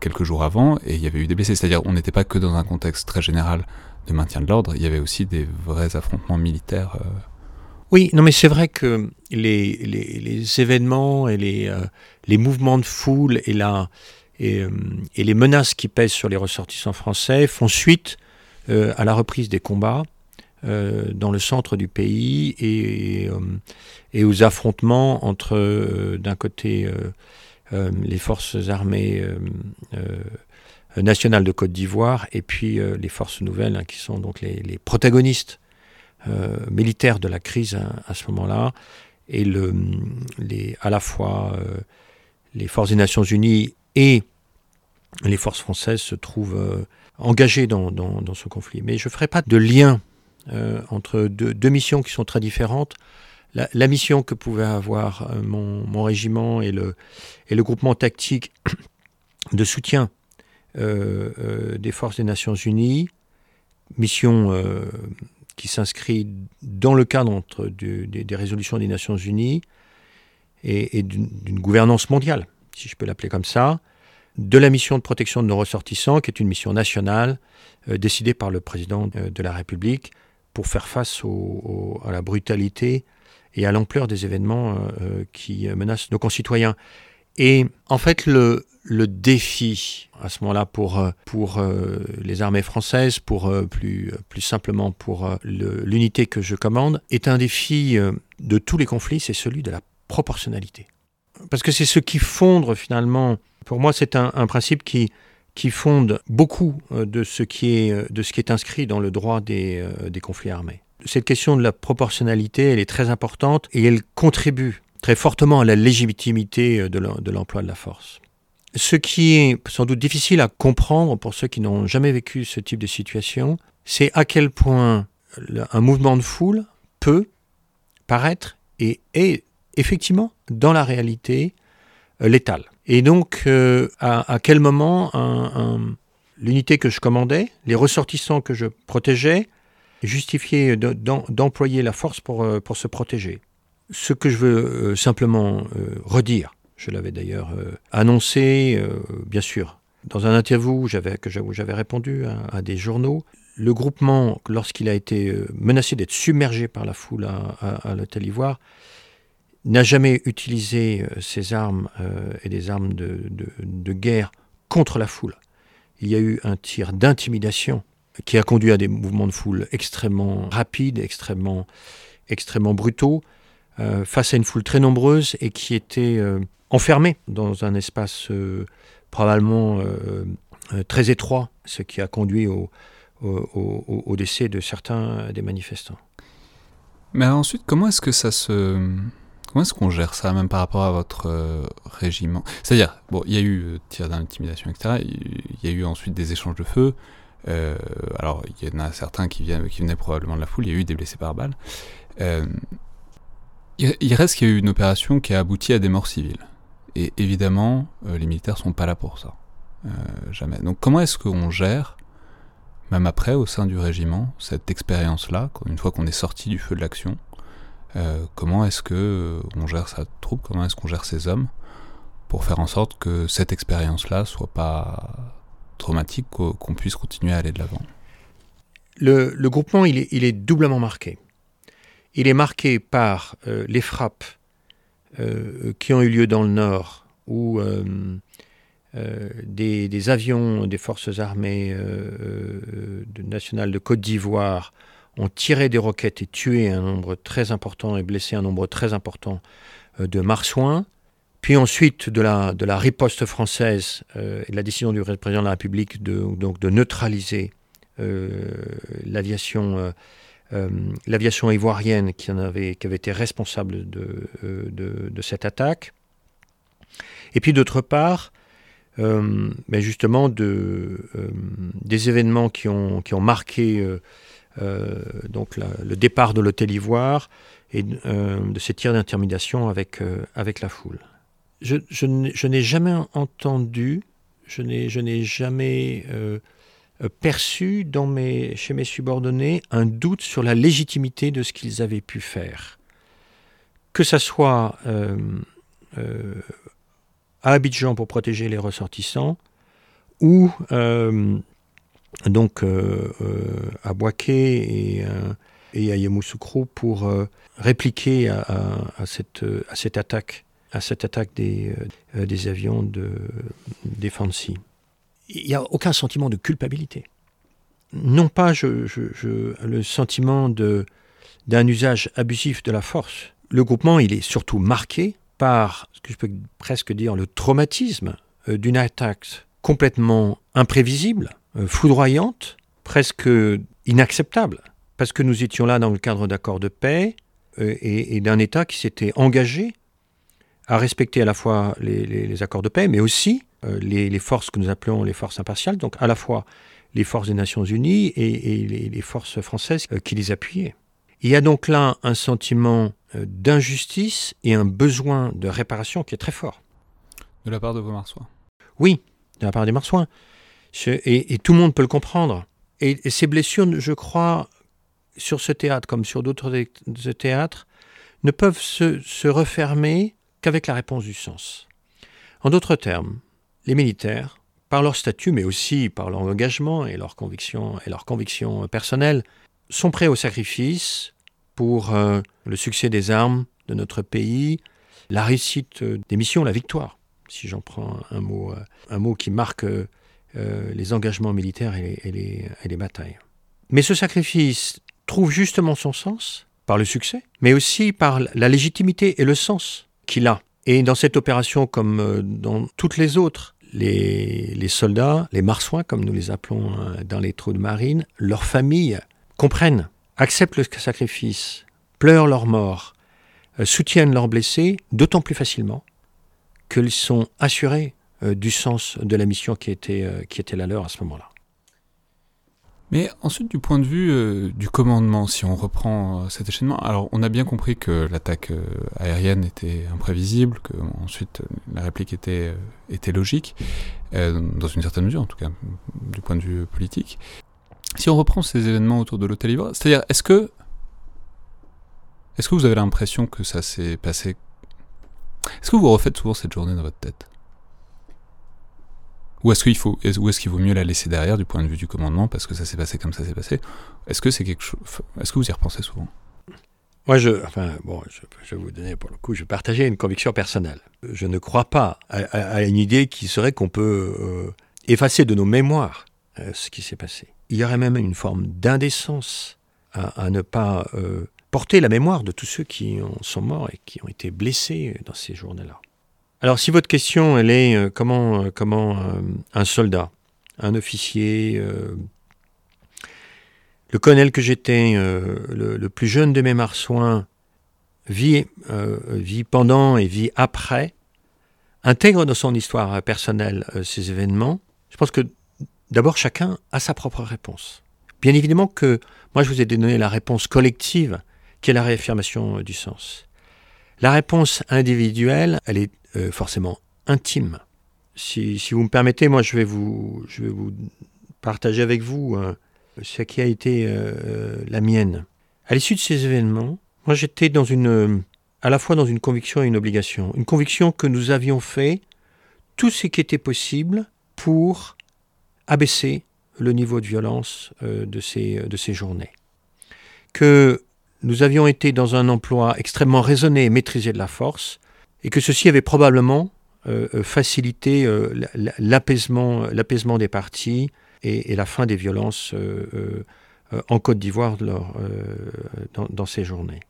quelques jours avant, et il y avait eu des blessés. C'est-à-dire, on n'était pas que dans un contexte très général de maintien de l'ordre, il y avait aussi des vrais affrontements militaires. Euh... Oui, non, mais c'est vrai que les, événements et les, euh, les mouvements de foule euh, et les menaces qui pèsent sur les ressortissants français font suite à la reprise des combats dans le centre du pays et, aux affrontements entre, d'un côté, les forces armées nationales de Côte d'Ivoire et puis les forces nouvelles, hein, qui sont donc les, protagonistes militaires de la crise à, à ce moment-là, et le, les, à la fois les forces des Nations Unies et les forces françaises se trouvent euh, engagées dans, ce conflit. Mais je ne ferai pas de lien euh, entre deux, missions qui sont très différentes. La, mission que pouvait avoir euh, mon, régiment et le, groupement tactique de soutien euh, euh, des forces des Nations Unies, mission euh, qui s'inscrit dans le cadre des, résolutions des Nations Unies et, d'une gouvernance mondiale, si je peux l'appeler comme ça, de la mission de protection de nos ressortissants, qui est une mission nationale euh, décidée par le président euh, de la République pour faire face à la brutalité et à l'ampleur des événements euh, qui menacent nos concitoyens. Et en fait, le, défi à ce moment-là pour, pour euh, les armées françaises, pour euh, plus, plus simplement pour euh, l'unité que je commande, est un défi de tous les conflits, c'est celui de la proportionnalité. Parce que c'est ce qui fonde finalement pour moi, c'est un, un, principe qui, qui fonde beaucoup euh, de ce qui est, euh, de ce qui est inscrit dans le droit des, euh, des conflits armés. Cette question de la proportionnalité, elle est très importante et elle contribue très fortement à la légitimité de l'emploi de la force. Ce qui est sans doute difficile à comprendre pour ceux qui n'ont jamais vécu ce type de situation, c'est à quel point un mouvement de foule peut paraître et est effectivement dans la réalité létal. Et donc, euh, à, quel moment l'unité que je commandais, les ressortissants que je protégeais, justifiaient d'employer la force euh, pour se protéger? Ce que je veux euh, simplement euh, redire, je l'avais d'ailleurs euh, annoncé, bien sûr, dans un interview que j'avais répondu à, des journaux, le groupement, lorsqu'il a été menacé d'être submergé par la foule à, l'hôtel Ivoire, n'a jamais utilisé euh, armes et des armes de, de, de, guerre contre la foule. Il y a eu un tir d'intimidation qui a conduit à des mouvements de foule extrêmement rapides, extrêmement, extrêmement brutaux, euh, face à une foule très nombreuse et qui était euh, enfermée dans un espace euh, probablement très étroit, ce qui a conduit au, décès de certains des manifestants. Mais ensuite, comment est-ce que ça se Comment est-ce qu'on gère ça, même par rapport à votre régiment? C'est-à-dire, bon, il y a eu tir d'intimidation, etc. Il y a eu ensuite des échanges de feu. Alors, il y en a certains qui, viennent, qui venaient probablement de la foule. Il y a eu des blessés par balle. Il reste qu'il y a eu une opération qui a abouti à des morts civiles. Et évidemment, les militaires sont pas là pour ça. jamais. Donc comment est-ce qu'on gère, même après, au sein du régiment, cette expérience-là, une fois qu'on est sorti du feu de l'action Comment est-ce que on gère sa troupe Comment est-ce qu'on gère ses hommes pour faire en sorte que cette expérience-là soit pas traumatique, qu'on puisse continuer à aller de l'avant? Le, groupement, il est, doublement marqué. Il est marqué par euh, les frappes euh, qui ont eu lieu dans le Nord, où euh, des, avions des forces armées nationales de Côte d'Ivoire ont tiré des roquettes et tué un nombre très important et blessé un nombre très important de marsouins. Puis ensuite de la, riposte française et de la décision du président de la République de, donc de neutraliser l'aviation euh, l'aviation ivoirienne qui, en avait, qui avait été responsable de, de, cette attaque. Et puis d'autre part, mais justement de, des événements qui ont, qui ont marqué donc le départ de l'hôtel Ivoire et de ces tirs d'intermédiation avec, avec la foule je, n'ai jamais entendu, je n'ai jamais euh, perçu dans mes, chez mes subordonnés un doute sur la légitimité de ce qu'ils avaient pu faire. Que ce soit euh, euh, à Abidjan pour protéger les ressortissants, ou donc à Boaké et, à Yamoussoukro pour répliquer à, cette, attaque à cette attaque des, euh, euh, avions de, des. Il n'y a aucun sentiment de culpabilité. Non pas le sentiment d'un usage abusif de la force. Le groupement, il est surtout marqué par ce que je peux presque dire le traumatisme euh, d'une attaque complètement imprévisible, foudroyante, presque inacceptable, parce que nous étions là dans le cadre d'accords de paix et d'un État qui s'était engagé à respecter à la fois les, accords de paix, mais aussi euh, les, forces que nous appelons les forces impartiales, donc à la fois les forces des Nations Unies et, les, forces françaises euh, qui les appuyaient. Il y a donc là un sentiment euh, d'injustice et un besoin de réparation qui est très fort. De la part de vos marsouins Oui, de la part des marsouins. Et, tout le monde peut le comprendre. Et, ces blessures, je crois, sur ce théâtre comme sur d'autres théâtres, ne peuvent se, se refermer qu'avec la réponse du sens. En d'autres termes, les militaires, par leur statut, mais aussi par leur engagement et leurs convictions, et leurs convictions personnelles, sont prêts au sacrifice pour euh, le succès des armes de notre pays, la réussite des missions, la victoire, si j'en prends un mot, euh, un mot qui marque euh, les engagements militaires et les, batailles. Mais ce sacrifice trouve justement son sens par le succès, mais aussi par la légitimité et le sens qu'il a. Et dans cette opération, comme dans toutes les autres, les, soldats, les marsouins, comme nous les appelons euh, dans les trous de marine, leurs familles comprennent, acceptent le sacrifice, pleurent leur mort, euh, soutiennent leurs blessés, d'autant plus facilement qu'ils sont assurés du sens de la mission qui était la leur à ce moment-là. Mais ensuite, du point de vue euh, du commandement, si on reprend euh, cet échaînement, alors on a bien compris que l'attaque euh, aérienne était imprévisible, que ensuite la réplique était, était logique, dans une certaine mesure en tout cas, du point de vue politique. Si on reprend ces événements autour de l'hôtel Ivoire, c'est-à-dire, est-ce que, est-ce que vous avez l'impression que ça s'est passé? Est-ce que vous refaites souvent cette journée dans votre tête? Ou est-ce qu'il faut, est est-ce qu'il vaut mieux la laisser derrière du point de vue du commandement parce que ça s'est passé comme ça s'est passé? Est-ce que c'est quelque chose Est-ce que vous y repensez souvent? Moi, je, enfin, bon, je, vais vous donner pour le coup, je partageais une conviction personnelle. Je ne crois pas à, une idée qui serait qu'on peut euh, effacer de nos mémoires euh, ce qui s'est passé. Il y aurait même une forme d'indécence à, ne pas euh, porter la mémoire de tous ceux qui sont morts et qui ont été blessés dans ces journées-là. Alors si votre question, elle est euh, comment, euh, comment euh, un soldat, un officier, le colonel que j'étais, le, plus jeune de mes marsouins, vit, vit pendant et vit après, intègre dans son histoire personnelle ces événements, je pense que d'abord chacun a sa propre réponse. Bien évidemment que moi je vous ai donné la réponse collective qui est la réaffirmation du sens. La réponse individuelle, elle est forcément intime. Si, si, vous me permettez, moi, je vais vous, je vais vous partager avec vous ce qui a été la mienne. À l'issue de ces événements, moi, j'étais dans une, à la fois dans une conviction et une obligation. Une conviction que nous avions fait tout ce qui était possible pour abaisser le niveau de violence euh, de, ces, de ces journées. Que nous avions été dans un emploi extrêmement raisonné et maîtrisé de la force, et que ceci avait probablement euh, euh, facilité l'apaisement, l'apaisement des partis et, la fin des violences en Côte d'Ivoire dans, ces journées.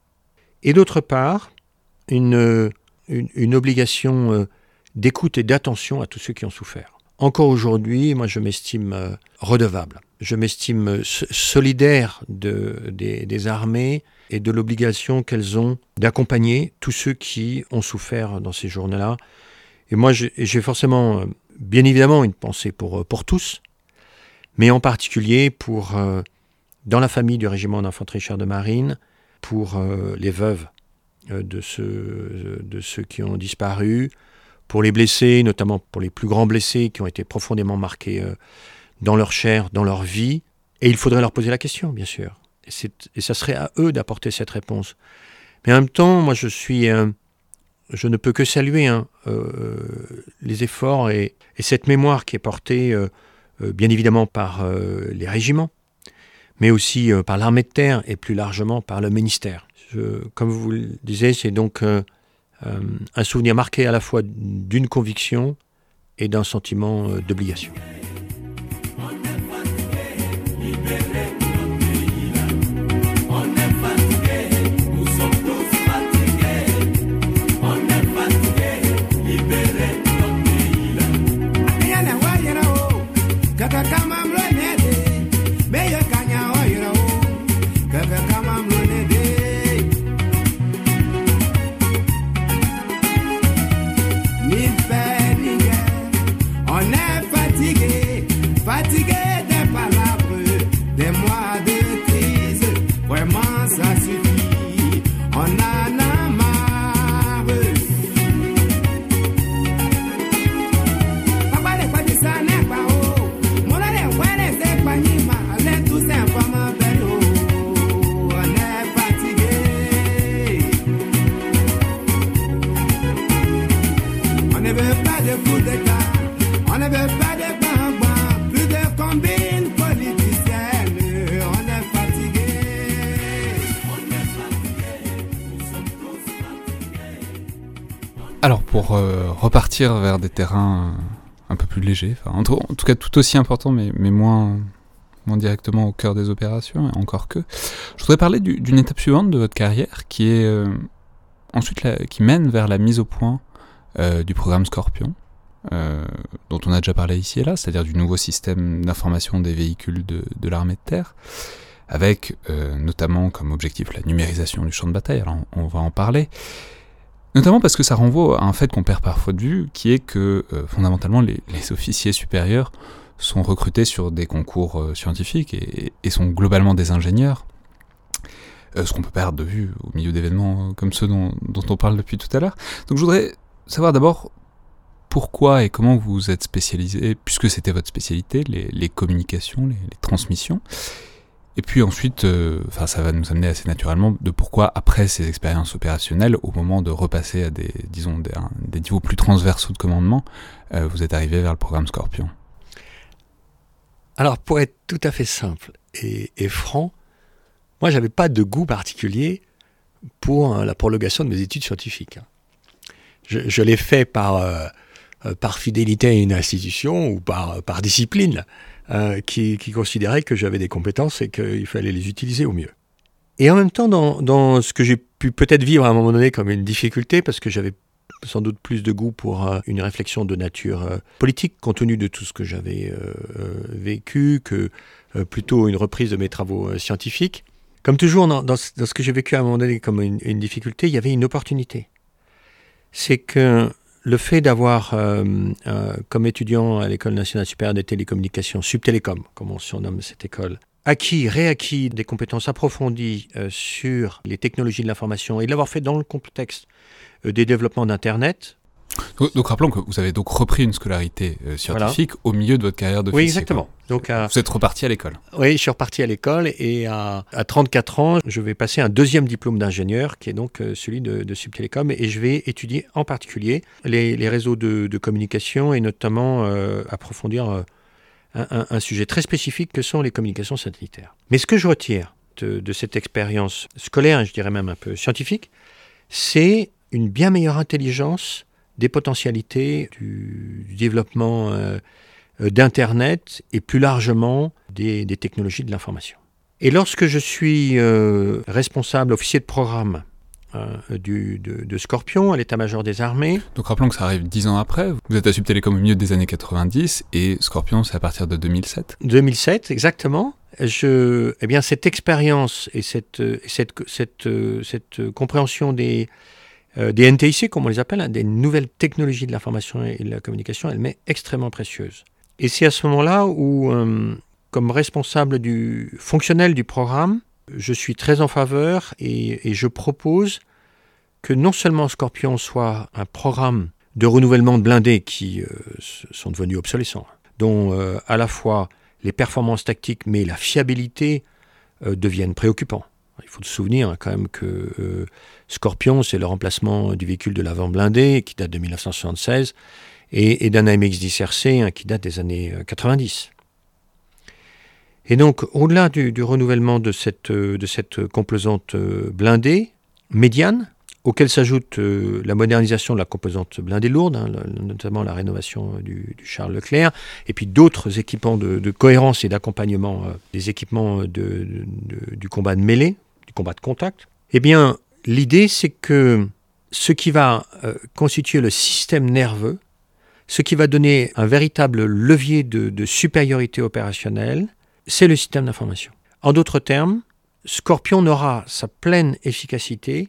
Et d'autre part, une, obligation d'écoute et d'attention à tous ceux qui ont souffert. Encore aujourd'hui, moi je m'estime euh, redevable, je m'estime euh, solidaire de, des, armées et de l'obligation qu'elles ont d'accompagner tous ceux qui ont souffert dans ces journées-là. Et moi j'ai forcément, euh, bien évidemment, une pensée pour, pour tous, mais en particulier pour, dans la famille du régiment d'infanterie char de marine, pour les veuves de ceux, de ceux qui ont disparu, pour les blessés, notamment pour les plus grands blessés qui ont été profondément marqués euh, dans leur chair, dans leur vie. Et il faudrait leur poser la question, bien sûr. Et, ça serait à eux d'apporter cette réponse. Mais en même temps, moi, je suis, je ne peux que saluer hein, euh, les efforts et, cette mémoire qui est portée, euh, bien évidemment, par les régiments, mais aussi par l'armée de terre et plus largement par le ministère. comme vous le disiez, c'est donc euh, un souvenir marqué à la fois d'une conviction et d'un sentiment euh, d'obligation. vers des terrains un peu plus légers, en, tout, cas tout aussi importants, mais, mais moins, moins directement au cœur des opérations, encore que. Je voudrais parler d'une étape suivante de votre carrière, qui est euh, ensuite qui mène vers la mise au point euh, du programme Scorpion, euh, dont on a déjà parlé ici et là, c'est-à-dire du nouveau système d'information des véhicules de, de l'armée de terre, avec notamment comme objectif la numérisation du champ de bataille, alors on va en parler, Notamment parce que ça renvoie à un fait qu'on perd parfois de vue, qui est que euh, fondamentalement les, officiers supérieurs sont recrutés sur des concours euh, scientifiques et, sont globalement des ingénieurs. Euh, ce qu'on peut perdre de vue au milieu d'événements comme ceux dont, on parle depuis tout à l'heure. Donc je voudrais savoir d'abord pourquoi et comment vous êtes spécialisé, puisque c'était votre spécialité, les, communications, les transmissions, et puis ensuite, euh, ça va nous amener assez naturellement de pourquoi, après ces expériences opérationnelles, au moment de repasser à des, disons, des, niveaux plus transversaux de commandement, euh, vous êtes arrivé vers le programme Scorpion. Alors, pour être tout à fait simple et, franc, moi, j'avais pas de goût particulier pour hein, la prolongation de mes études scientifiques. Je, l'ai fait par, euh, par fidélité à une institution ou par, par discipline. Euh, qui, considéraient que j'avais des compétences et qu'il fallait les utiliser au mieux. Et en même temps, dans, ce que j'ai pu peut-être vivre à un moment donné comme une difficulté, parce que j'avais sans doute plus de goût pour euh, une réflexion de nature euh, politique, compte tenu de tout ce que j'avais vécu, que plutôt une reprise de mes travaux scientifiques. Comme toujours, dans, ce que j'ai vécu à un moment donné comme une difficulté, il y avait une opportunité. C'est que le fait d'avoir, euh, euh, comme étudiant à l'École nationale supérieure des télécommunications, Subtélécom, comme on surnomme cette école, acquis, réacquis des compétences approfondies euh, sur les technologies de l'information et de l'avoir fait dans le contexte des développements d'Internet, donc, rappelons que vous avez donc repris une scolarité euh, scientifique au milieu de votre carrière de Oui, exactement. Donc, vous êtes reparti à l'école. Oui, je suis reparti à l'école et à, 34 ans, je vais passer un deuxième diplôme d'ingénieur qui est donc euh, celui de, de Subtelecom et je vais étudier en particulier les, réseaux de, communication et notamment euh, approfondir un, sujet très spécifique que sont les communications satellitaires. Mais ce que je retire de, de cette expérience scolaire, je dirais même un peu scientifique, c'est une bien meilleure intelligence des potentialités du, développement euh, euh, d'Internet et plus largement des, technologies de l'information. Et lorsque je suis euh, responsable, officier de programme du, de, Scorpion à l'état-major des armées. Donc rappelons que ça arrive dix ans après. Vous êtes à Subtelecom au milieu des années 90 et Scorpion c'est à partir de 2007. 2007 exactement. Je, eh bien cette expérience et cette, cette, cette, cette compréhension des, euh, des NTIC, comme on les appelle, hein, des nouvelles technologies de l'information et de la communication, elle m'est extrêmement précieuse. Et c'est à ce moment-là où, euh, comme responsable du fonctionnel du programme, je suis très en faveur et, je propose que non seulement Scorpion soit un programme de renouvellement de blindés qui euh, sont devenus obsolescents, dont à la fois les performances tactiques mais la fiabilité deviennent préoccupants. Il faut se souvenir hein, quand même que Scorpion, c'est le remplacement du véhicule de l'avant blindé qui date de 1976 et, d'un AMX-10 RC hein, qui date des années 90. Euh, et donc, au-delà du, renouvellement de cette, euh, composante blindée, médiane, auquel s'ajoute la modernisation de la composante blindée lourde, hein, notamment la rénovation du, Charles Leclerc, et puis d'autres équipements de, cohérence et d'accompagnement des équipements du combat de mêlée, combat de contact, eh bien, l'idée, c'est que ce qui va euh, constituer le système nerveux, ce qui va donner un véritable levier de, supériorité opérationnelle, c'est le système d'information. En d'autres termes, Scorpion n'aura sa pleine efficacité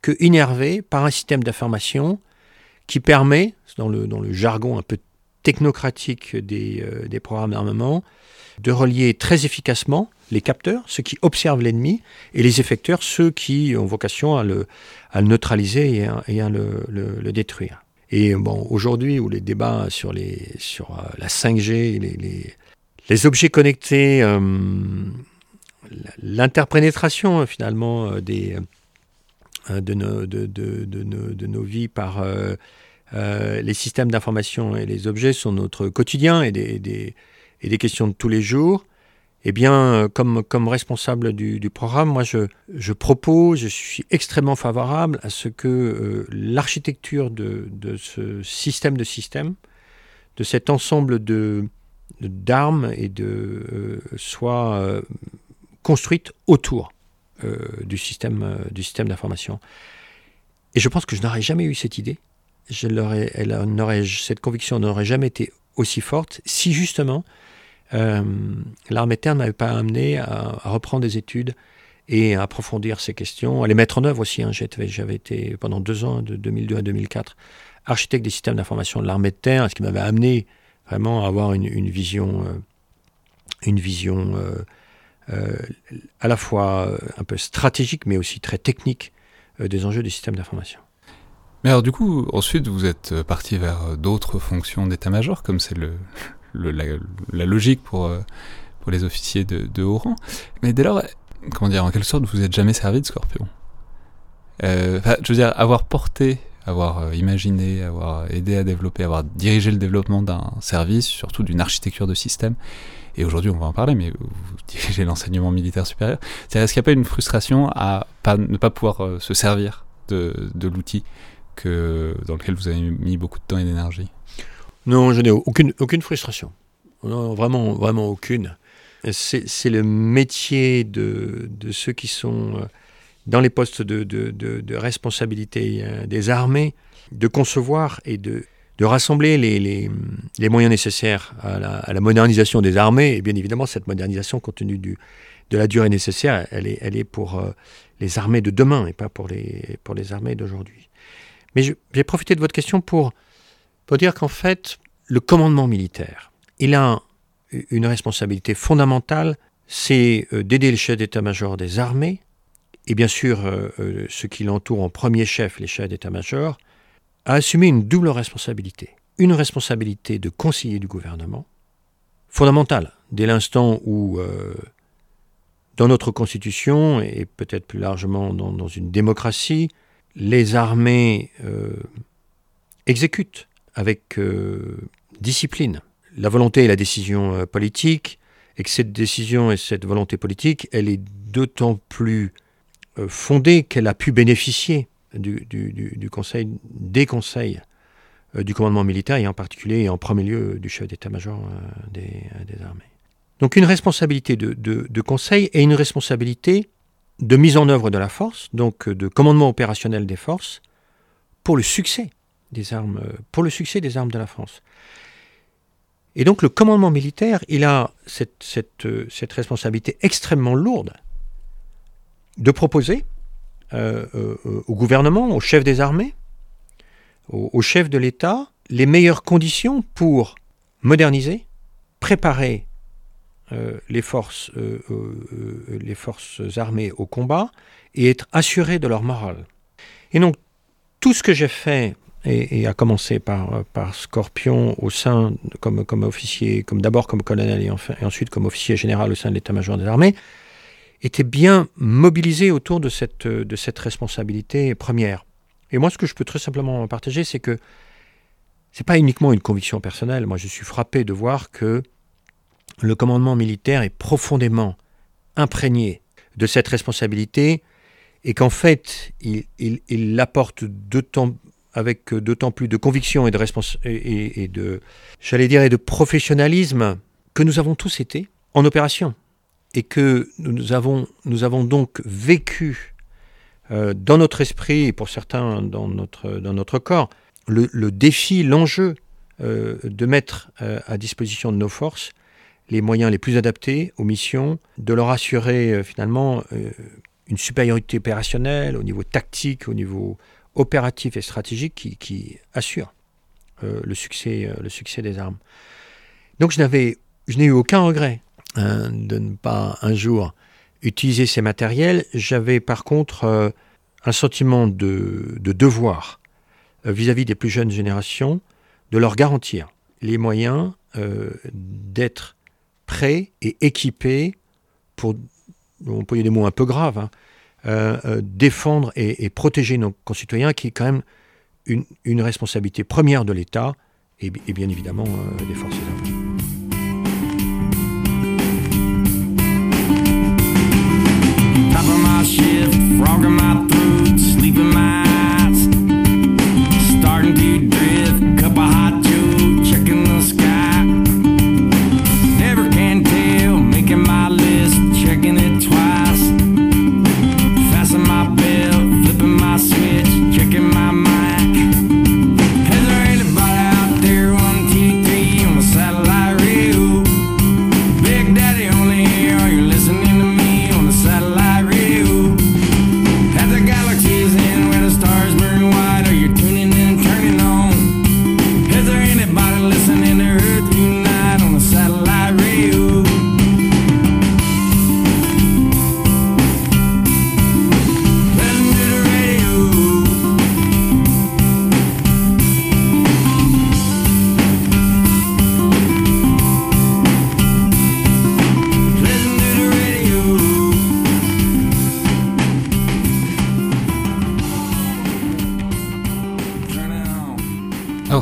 que innervé par un système d'information qui permet, dans le, jargon un peu technocratique euh, des programmes d'armement, de relier très efficacement les capteurs, ceux qui observent l'ennemi, et les effecteurs, ceux qui ont vocation à le, neutraliser et à, le, détruire. Et bon, aujourd'hui, où les débats sur, les, sur euh, la 5G, les, objets connectés, euh, l'interprénétration finalement euh, des, de, nos, de, de, nos, vies par les systèmes d'information et les objets sont notre quotidien des, et des questions de tous les jours, eh bien, euh, comme, responsable du, programme, moi, je, propose, je suis extrêmement favorable à ce que euh, l'architecture de, de, ce système de système, de cet ensemble de d'armes et de euh, soit construite autour du système du système d'information. Et je pense que je n'aurais jamais eu cette idée. Je elle cette conviction n'aurait jamais été aussi forte si justement euh, l'armée terre n'avait pas amené à, reprendre des études et à approfondir ces questions, à les mettre en œuvre aussi. Hein. J'avais été pendant deux ans, de 2002 à 2004, architecte des systèmes d'information de l'armée de terre, ce qui m'avait amené vraiment à avoir une, vision, une vision euh, euh, à la fois un peu stratégique, mais aussi très technique des enjeux des systèmes d'information. Mais alors du coup, ensuite, vous êtes parti vers d'autres fonctions d'état-major, comme c'est le, la, logique pour, euh, pour les officiers de, haut rang. Mais dès lors, comment dire, en quelque sorte, vous n'êtes jamais servi de Scorpion? Euh, je veux dire, avoir porté, avoir euh, imaginé, avoir aidé à développer, avoir dirigé le développement d'un service, surtout d'une architecture de système, et aujourd'hui on va en parler, mais vous dirigez l'enseignement militaire supérieur, est-ce qu'il n'y a pas une frustration à ne pas pouvoir se servir de, l'outil dans lequel vous avez mis beaucoup de temps et d'énergie? Non, je n'ai aucune, aucune frustration. Non, vraiment, vraiment aucune. C'est le métier de, de, ceux qui sont euh, dans les postes de, de, de responsabilité euh, des armées de concevoir et de, rassembler les, les, les, moyens nécessaires à la, à la, modernisation des armées. Et bien évidemment, cette modernisation, compte tenu du, de la durée nécessaire, elle est, elle est pour euh, les armées de demain et pas pour les, pour les armées d'aujourd'hui. Mais j'ai profité de votre question pour pour dire qu'en fait, le commandement militaire, il a une responsabilité fondamentale, c'est euh, d'aider le chef d'état-major des armées et bien sûr ce qui l'entoure en premier chef, les chefs d'état-major, a assumé une double responsabilité. Une responsabilité de conseiller du gouvernement, fondamentale, dès l'instant où, dans notre Constitution, et peut-être plus largement dans, une démocratie, les armées exécutent avec discipline la volonté et la décision politique, et que cette décision et cette volonté politique, elle est d'autant plus euh, fondée qu'elle a pu bénéficier du, conseil, des conseils euh, du commandement militaire, et en particulier et en premier lieu du chef d'état-major euh, des, armées. Donc une responsabilité de, conseil et une responsabilité de mise en œuvre de la force, donc de commandement opérationnel des forces, pour le succès des armes, pour le succès des armes de la France. Et donc le commandement militaire, il a cette, cette, euh, responsabilité extrêmement lourde de proposer euh, euh, au gouvernement, au chef des armées, au, chef de l'État, les meilleures conditions pour moderniser, préparer les, forces, les forces armées au combat et être assuré de leur morale. Et donc tout ce que j'ai fait et, a commencé par, par Scorpion au sein, comme, officier, comme d'abord comme colonel et, et ensuite comme officier général au sein de l'état-major des armées, était bien mobilisé autour de cette, de cette responsabilité première. Et moi, ce que je peux très simplement partager, c'est que c'est pas uniquement une conviction personnelle. Moi, je suis frappé de voir que le commandement militaire est profondément imprégné de cette responsabilité et qu'en fait, il, il, il d'autant avec d'autant plus de conviction et de, et, et de j'allais dire, et de professionnalisme que nous avons tous été en opération et que nous avons, nous avons donc vécu euh, dans notre esprit et pour certains dans notre, dans notre corps le, le défi, l'enjeu euh, de mettre euh, à disposition de nos forces les moyens les plus adaptés aux missions, de leur assurer finalement une supériorité opérationnelle au niveau tactique, au niveau opératif et stratégique qui, assure euh, le, succès, euh, le succès des armes. Donc je n'avais, je n'ai eu aucun regret hein, de ne pas un jour utiliser ces matériels. J'avais par contre euh, un sentiment de, de devoir vis-à-vis des plus jeunes générations de leur garantir les moyens d'être prêts et équipés pour, on peut y des mots un peu graves, hein, défendre et, protéger nos concitoyens, qui est quand même une, responsabilité première de l'État et, bien évidemment euh, des forces armées.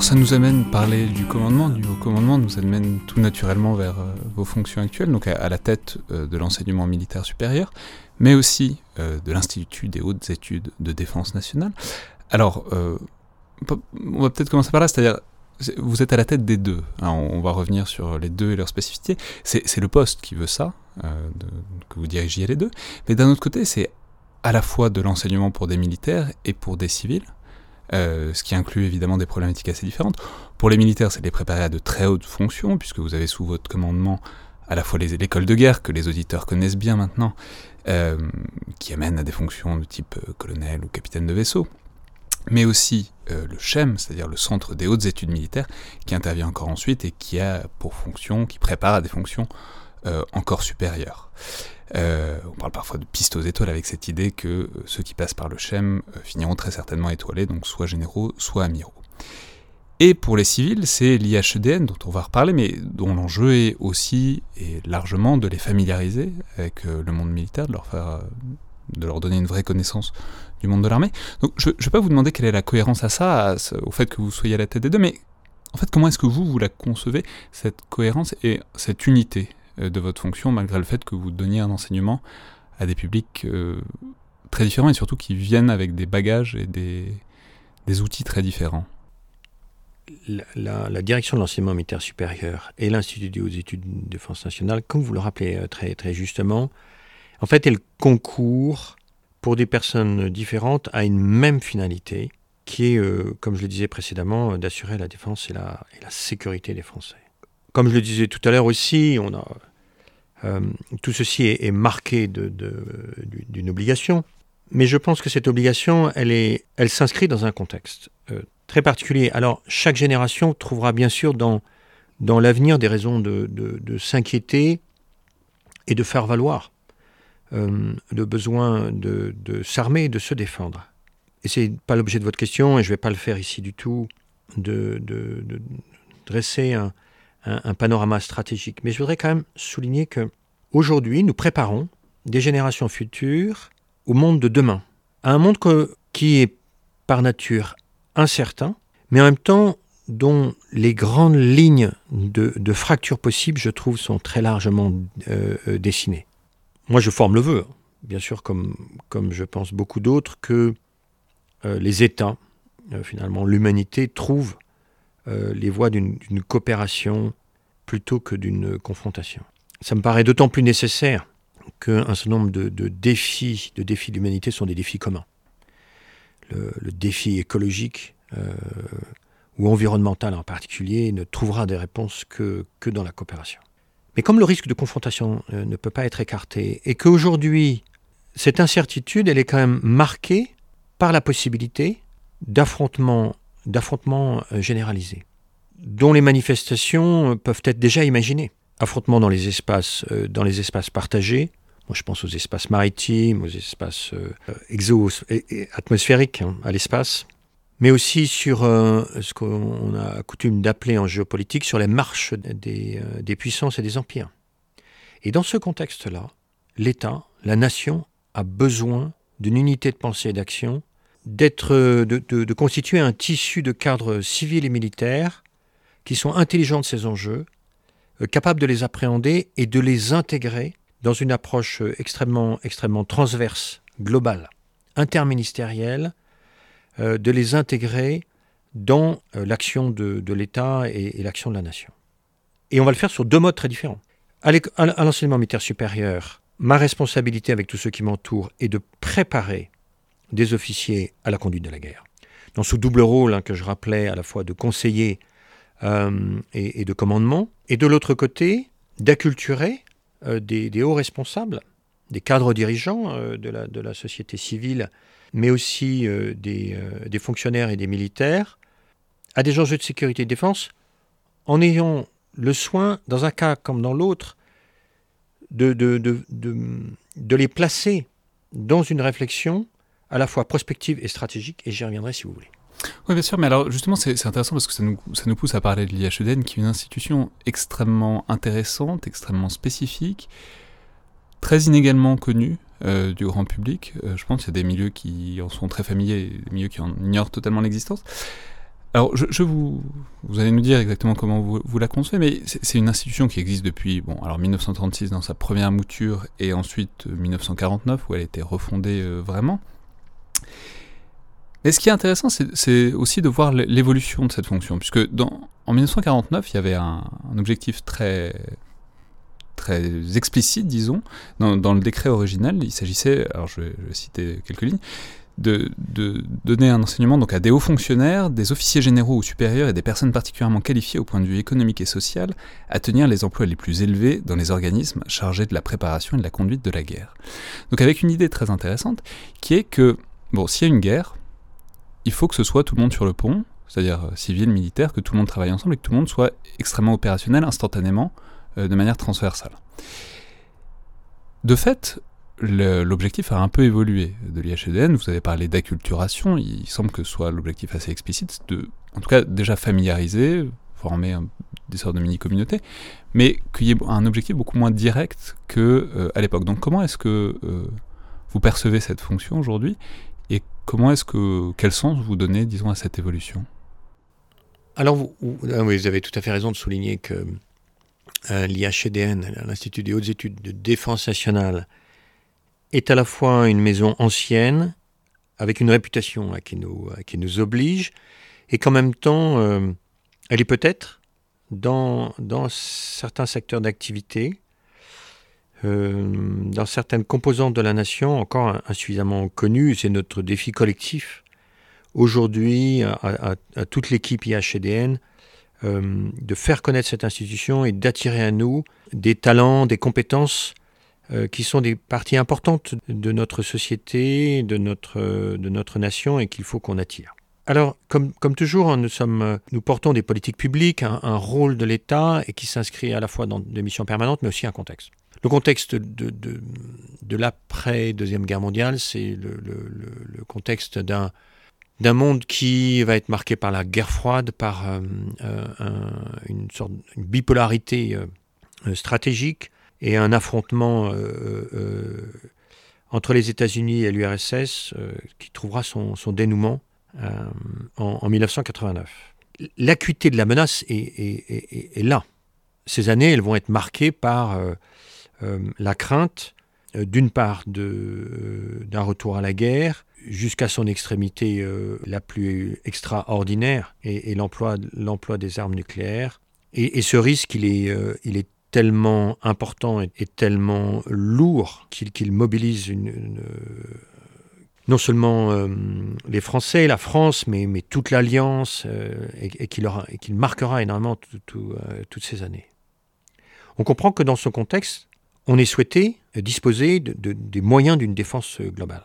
Ça nous amène, parler du commandement, du haut commandement, nous amène tout naturellement vers euh, vos fonctions actuelles, donc à, la tête euh, de l'enseignement militaire supérieur, mais aussi euh, de l'Institut des hautes études de défense nationale. Alors, on va peut-être commencer par là, c'est-à-dire, vous êtes à la tête des deux, hein, on va revenir sur les deux et leurs spécificités, c'est le poste qui veut ça, que vous dirigiez les deux, mais d'un autre côté, c'est à la fois de l'enseignement pour des militaires et pour des civils, euh, ce qui inclut évidemment des problématiques assez différentes. Pour les militaires, c'est de les préparer à de très hautes fonctions, puisque vous avez sous votre commandement à la fois l'école de guerre, que les auditeurs connaissent bien maintenant, euh, qui amène à des fonctions de type euh, colonel ou capitaine de vaisseau, mais aussi le CHEM, c'est-à-dire le Centre des hautes études militaires, qui intervient encore ensuite et qui a pour fonction, qui prépare à des fonctions encore supérieur. on parle parfois de piste aux étoiles avec cette idée que ceux qui passent par le CHEM finiront très certainement étoilés, donc soit généraux, soit amiraux. Et pour les civils, c'est l'IHDN dont on va reparler, mais dont l'enjeu est aussi et largement de les familiariser avec le monde militaire, de leur faire de leur donner une vraie connaissance du monde de l'armée. Donc je ne vais pas vous demander quelle est la cohérence à ça, au fait que vous soyez à la tête des deux, mais en fait comment est-ce que vous, vous la concevez, cette cohérence et cette unité euh, de votre fonction, malgré le fait que vous donniez un enseignement à des publics euh, très différents et surtout qui viennent avec des bagages et des, des outils très différents la, direction de l'enseignement militaire supérieur et l'Institut des hautes études de défense nationale, comme vous le rappelez euh, très, très justement, en fait, elle concourt pour des personnes différentes à une même finalité, qui est, euh, comme je le disais précédemment, d'assurer la défense et la, sécurité des Français. Comme je le disais tout à l'heure aussi, on a, euh, tout ceci est, marqué d'une obligation, mais je pense que cette obligation, elle, s'inscrit dans un contexte euh, très particulier. Alors, chaque génération trouvera bien sûr dans, l'avenir des raisons de, de s'inquiéter et de faire valoir euh, le besoin de, s'armer et de se défendre. Et c'est pas l'objet de votre question, et je ne vais pas le faire ici du tout, de, dresser un, panorama stratégique. Mais je voudrais quand même souligner que aujourd'hui, nous préparons des générations futures au monde de demain, à un monde qui est par nature incertain, mais en même temps dont les grandes lignes de, fracture possibles, je trouve, sont très largement euh, euh, dessinées. Moi, je forme le vœu, bien sûr, comme, comme je pense beaucoup d'autres, que euh, les États, finalement, l'humanité, trouvent euh, les voies d'une coopération plutôt que d'une confrontation. Ça me paraît d'autant plus nécessaire qu'un certain nombre de, défis de défis d'humanité sont des défis communs. Le, défi écologique ou environnemental en particulier ne trouvera des réponses que, que dans la coopération. Mais comme le risque de confrontation euh, ne peut pas être écarté, et qu'aujourd'hui, cette incertitude, elle est quand même marquée par la possibilité d'affrontements d'affrontements euh, généralisés, dont les manifestations euh, peuvent être déjà imaginées. Affrontements dans les espaces, dans les espaces partagés, moi je pense aux espaces maritimes, aux espaces exo atmosphériques, hein, à l'espace, mais aussi sur euh, ce qu'on a coutume d'appeler en géopolitique, sur les marches des, euh, des, puissances et des empires. Et dans ce contexte-là, l'État, la nation, a besoin d'une unité de pensée et d'action, d'être, de, de, constituer un tissu de cadres civils et militaires qui sont intelligents de ces enjeux, euh, capables de les appréhender et de les intégrer dans une approche extrêmement, extrêmement transverse, globale, interministérielle, euh, de les intégrer dans euh, l'action de, l'État et, l'action de la nation. Et on va le faire sur deux modes très différents. À l'enseignement militaire supérieur, ma responsabilité avec tous ceux qui m'entourent est de préparer des officiers à la conduite de la guerre. Dans ce double rôle hein, que je rappelais à la fois de conseiller euh, et, de commandement, et de l'autre côté, d'acculturer des, hauts responsables, des cadres dirigeants de, la, de, la, société civile mais aussi euh, euh, des, fonctionnaires et des militaires, à des enjeux de sécurité et de défense, en ayant le soin, dans un cas comme dans l'autre, de, les placer dans une réflexion à la fois prospective et stratégique, et j'y reviendrai si vous voulez. Oui, bien sûr, mais alors justement, c'est intéressant parce que ça nous, ça nous pousse à parler de l'IHEDN, qui est une institution extrêmement intéressante, extrêmement spécifique, très inégalement connue, euh, du grand public. Euh, je pense qu'il y a des milieux qui en sont très familiers des milieux qui en ignorent totalement l'existence. Alors, je, vous, vous allez nous dire exactement comment vous, vous la concevez, mais c'est une institution qui existe depuis, bon, alors 1936 dans sa première mouture et ensuite 1949 euh, où elle a été refondée vraiment. Mais ce qui est intéressant, c'est aussi de voir l'évolution de cette fonction, puisque en 1949, il y avait un, objectif très, très explicite, disons, dans, le décret original. Il s'agissait, alors je vais, citer quelques lignes, de, donner un enseignement donc à des hauts fonctionnaires, des officiers généraux ou supérieurs et des personnes particulièrement qualifiées au point de vue économique et social à tenir les emplois les plus élevés dans les organismes chargés de la préparation et de la conduite de la guerre. Donc avec une idée très intéressante qui est que, bon, s'il y a une guerre, il faut que ce soit tout le monde sur le pont, c'est-à-dire civil, militaire, que tout le monde travaille ensemble et que tout le monde soit extrêmement opérationnel instantanément de manière transversale. De fait, l'objectif a un peu évolué de l'IHEDN. Vous avez parlé d'acculturation, il semble que ce soit l'objectif assez explicite, de, en tout cas déjà familiariser, former des sortes de mini-communautés, mais qu'il y ait un objectif beaucoup moins direct qu'à euh, l'époque. Donc comment est-ce que euh, vous percevez cette fonction aujourd'hui? Comment est-ce que quel sens vous donnez, disons, à cette évolution? Alors vous, ah vous, avez tout à fait raison de souligner que euh, l'IHEDN, l'Institut des hautes études de défense nationale, est à la fois une maison ancienne, avec une réputation qui, nous, qui nous oblige, et qu'en même temps, euh, elle est peut-être dans, certains secteurs d'activité, euh, dans certaines composantes de la nation encore insuffisamment connues. C'est notre défi collectif aujourd'hui à, toute l'équipe IHEDN euh, de faire connaître cette institution et d'attirer à nous des talents, des compétences euh, qui sont des parties importantes de notre société, de notre, de notre nation et qu'il faut qu'on attire. Alors, comme, comme toujours, nous, sommes, nous portons des politiques publiques, un, rôle de l'État et qui s'inscrit à la fois dans des missions permanentes, mais aussi un contexte. Le contexte de, de, de l'après-deuxième guerre mondiale, c'est le, le, contexte d'un d'un monde qui va être marqué par la guerre froide, par euh, euh, une sorte de bipolarité stratégique, et un affrontement euh, euh, entre les États-Unis et l'URSS euh, qui trouvera son, dénouement en, 1989. L'acuité de la menace est, là. Ces années, elles vont être marquées par la crainte, d'une part, d'un retour à la guerre, jusqu'à son extrémité la plus extraordinaire, et, l'emploi des armes nucléaires. Et, ce risque, il est, il est tellement important et, tellement lourd qu'il mobilise non seulement euh, les Français, la France, mais, mais toute l'Alliance, euh, et, qu'il marquera énormément euh, toutes ces années. On comprend que dans ce contexte, on est souhaité disposer des moyens d'une défense globale.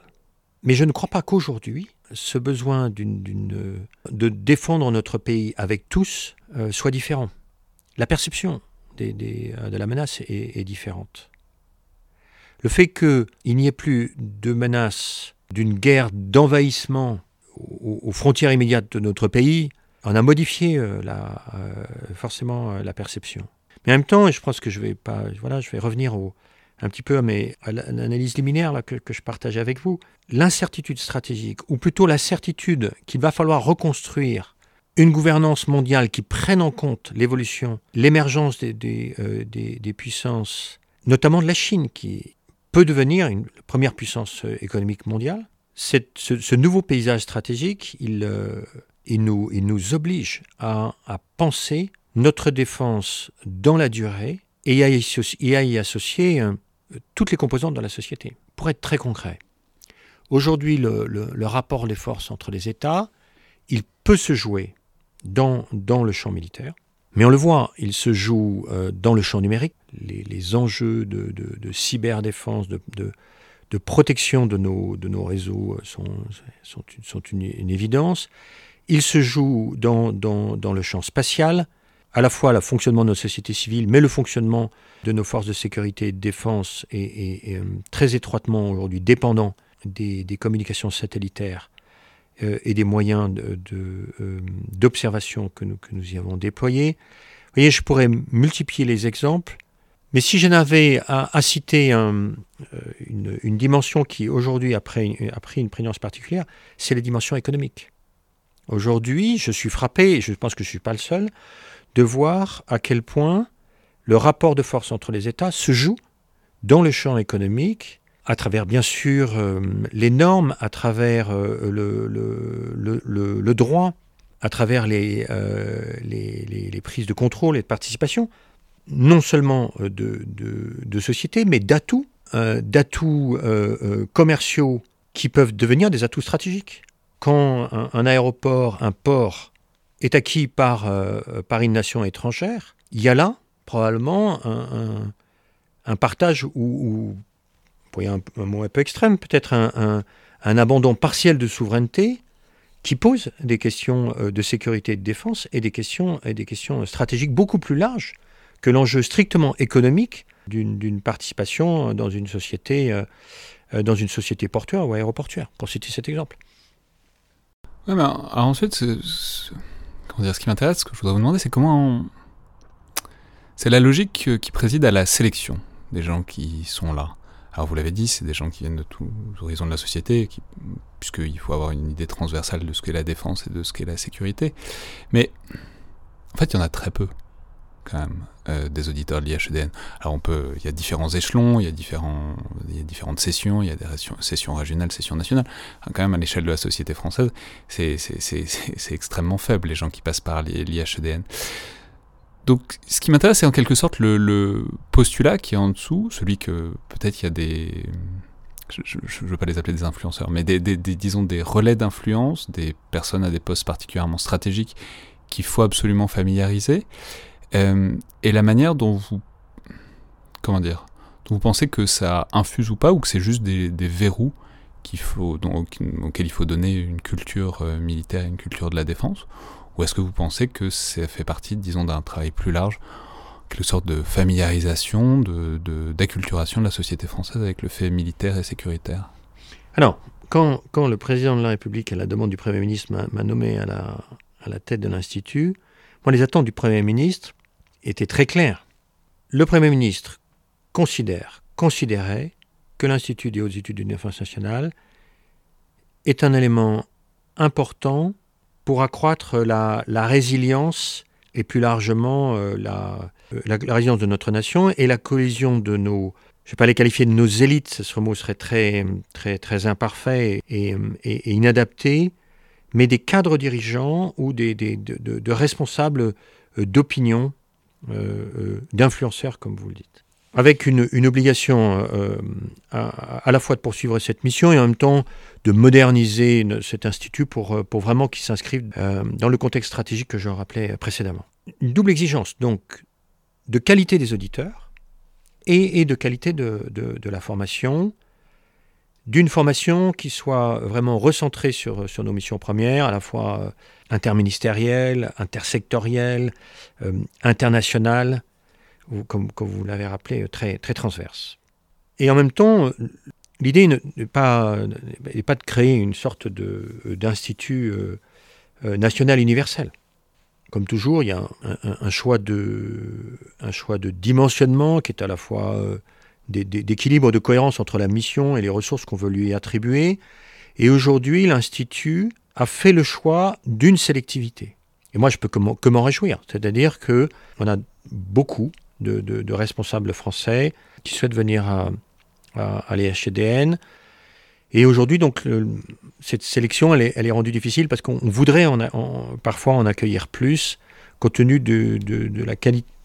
Mais je ne crois pas qu'aujourd'hui, ce besoin de défendre notre pays avec tous soit différent. La perception euh, de la menace est, différente. Le fait qu'il n'y ait plus de menace d'une guerre d'envahissement aux, frontières immédiates de notre pays en a modifié euh, euh, forcément la perception. Mais en même temps, je pense que je vais pas, voilà, je vais revenir un petit peu à, mes, à l'analyse liminaire que, que je partage avec vous. L'incertitude stratégique, ou plutôt la certitude qu'il va falloir reconstruire une gouvernance mondiale qui prenne en compte l'évolution, l'émergence des, euh, puissances, notamment de la Chine, qui peut devenir une première puissance euh, économique mondiale. ce, nouveau paysage stratégique, il, euh, nous, il nous, oblige à, penser notre défense dans la durée et à y, associer, toutes les composantes de la société. Pour être très concret, aujourd'hui, le rapport des forces entre les États, il peut se jouer dans, dans le champ militaire. Mais on le voit, il se joue euh, dans le champ numérique. Les, enjeux de, de, cyberdéfense, de, de, protection de nos, de nos réseaux sont, sont, sont une, évidence. Il se joue dans, dans, dans, le champ spatial, à la fois le fonctionnement de nos sociétés civiles, mais le fonctionnement de nos forces de sécurité et de défense est, euh, très étroitement aujourd'hui dépendant des, communications satellitaires euh, et des moyens euh, d'observation que, nous, y avons déployés. Vous voyez, je pourrais multiplier les exemples, mais si je n'avais à, citer un, une, dimension qui aujourd'hui a, pris, une prégnance particulière, c'est la dimension économique. Aujourd'hui, je suis frappé, et je pense que je ne suis pas le seul, de voir à quel point le rapport de force entre les États se joue dans le champ économique à travers bien sûr euh, les normes, à travers euh, le, droit, à travers les, euh, les, prises de contrôle et de participation, non seulement de sociétés, mais d'atouts, d'atouts commerciaux qui peuvent devenir des atouts stratégiques. Quand un, aéroport, un port est acquis par, par une nation étrangère, il y a là probablement un, un, partage où un, un, mot un peu extrême, peut-être un, abandon partiel de souveraineté qui pose des questions euh, de sécurité et de défense et des questions, et des questions stratégiques beaucoup plus larges que l'enjeu strictement économique d'une participation dans une société une société portuaire ou aéroportuaire, pour citer cet exemple. Ouais, mais ensuite, dire, ce qui m'intéresse, ce que je voudrais vous demander, c'est comment c'est la logique qui préside à la sélection des gens qui sont là. Alors vous l'avez dit, c'est des gens qui viennent de tous horizons de la société, puisqu'il faut avoir une idée transversale de ce qu'est la défense et de ce qu'est la sécurité. Mais en fait, il y en a très peu, quand même, euh, des auditeurs de l'IHEDN. Alors on peut, il y a différents échelons, il y a, différentes sessions, il y a des sessions régionales, sessions nationales. quand même, à l'échelle de la société française, c'est extrêmement faible, les gens qui passent par l'IHEDN. Donc, ce qui m'intéresse, c'est en quelque sorte le, postulat qui est en dessous, celui que peut-être il y a des. Je ne veux pas les appeler des influenceurs, mais des, disons des relais d'influence, des personnes à des postes particulièrement stratégiques qu'il faut absolument familiariser, euh, et la manière dont vous. Comment dire Dont vous pensez que ça infuse ou pas, ou que c'est juste des, verrous faut, auxquels il faut donner une culture euh, militaire, une culture de la défense ou est-ce que vous pensez que ça fait partie, disons, d'un travail plus large, quelque sorte de familiarisation, d'acculturation de, de la société française avec le fait militaire et sécuritaire? Alors, quand, quand, le président de la République, à la demande du Premier ministre, m'a nommé à la, à la tête de l'Institut, moi, les attentes du Premier ministre étaient très claires. Le Premier ministre considère, considérait que l'Institut des hautes études de défense nationale est un élément important pour accroître la, résilience et plus largement euh, la, la, résilience de notre nation et la cohésion de nos, je ne vais pas les qualifier de nos élites, ce mot serait très, très, très imparfait et, inadapté, mais des cadres dirigeants ou des, de, responsables euh, d'opinion, euh, d'influenceurs, comme vous le dites avec une, obligation euh, à, la fois de poursuivre cette mission et en même temps de moderniser cet institut pour, euh, pour vraiment qu'il s'inscrive euh, dans le contexte stratégique que je rappelais précédemment. Une double exigence, donc, de qualité des auditeurs et, de qualité de, de, la formation, d'une formation qui soit vraiment recentrée sur, sur nos missions premières, à la fois interministérielle, intersectorielle, internationale, comme, comme vous l'avez rappelé, euh, très, très transverse. Et en même temps, l'idée n'est pas, pas de créer une sorte d'institut euh, euh, national universel. Comme toujours, il y a un, choix de, un choix de dimensionnement qui est à la fois d'équilibre, de cohérence entre la mission et les ressources qu'on veut lui attribuer. Et aujourd'hui, l'Institut a fait le choix d'une sélectivité. Et moi, je peux que m'en réjouir. C'est-à-dire qu'on a beaucoup de, responsables français qui souhaitent venir à, à. Et aujourd'hui, donc, cette sélection, elle est, rendue difficile parce qu'on voudrait en, parfois en accueillir plus, compte tenu de, de, la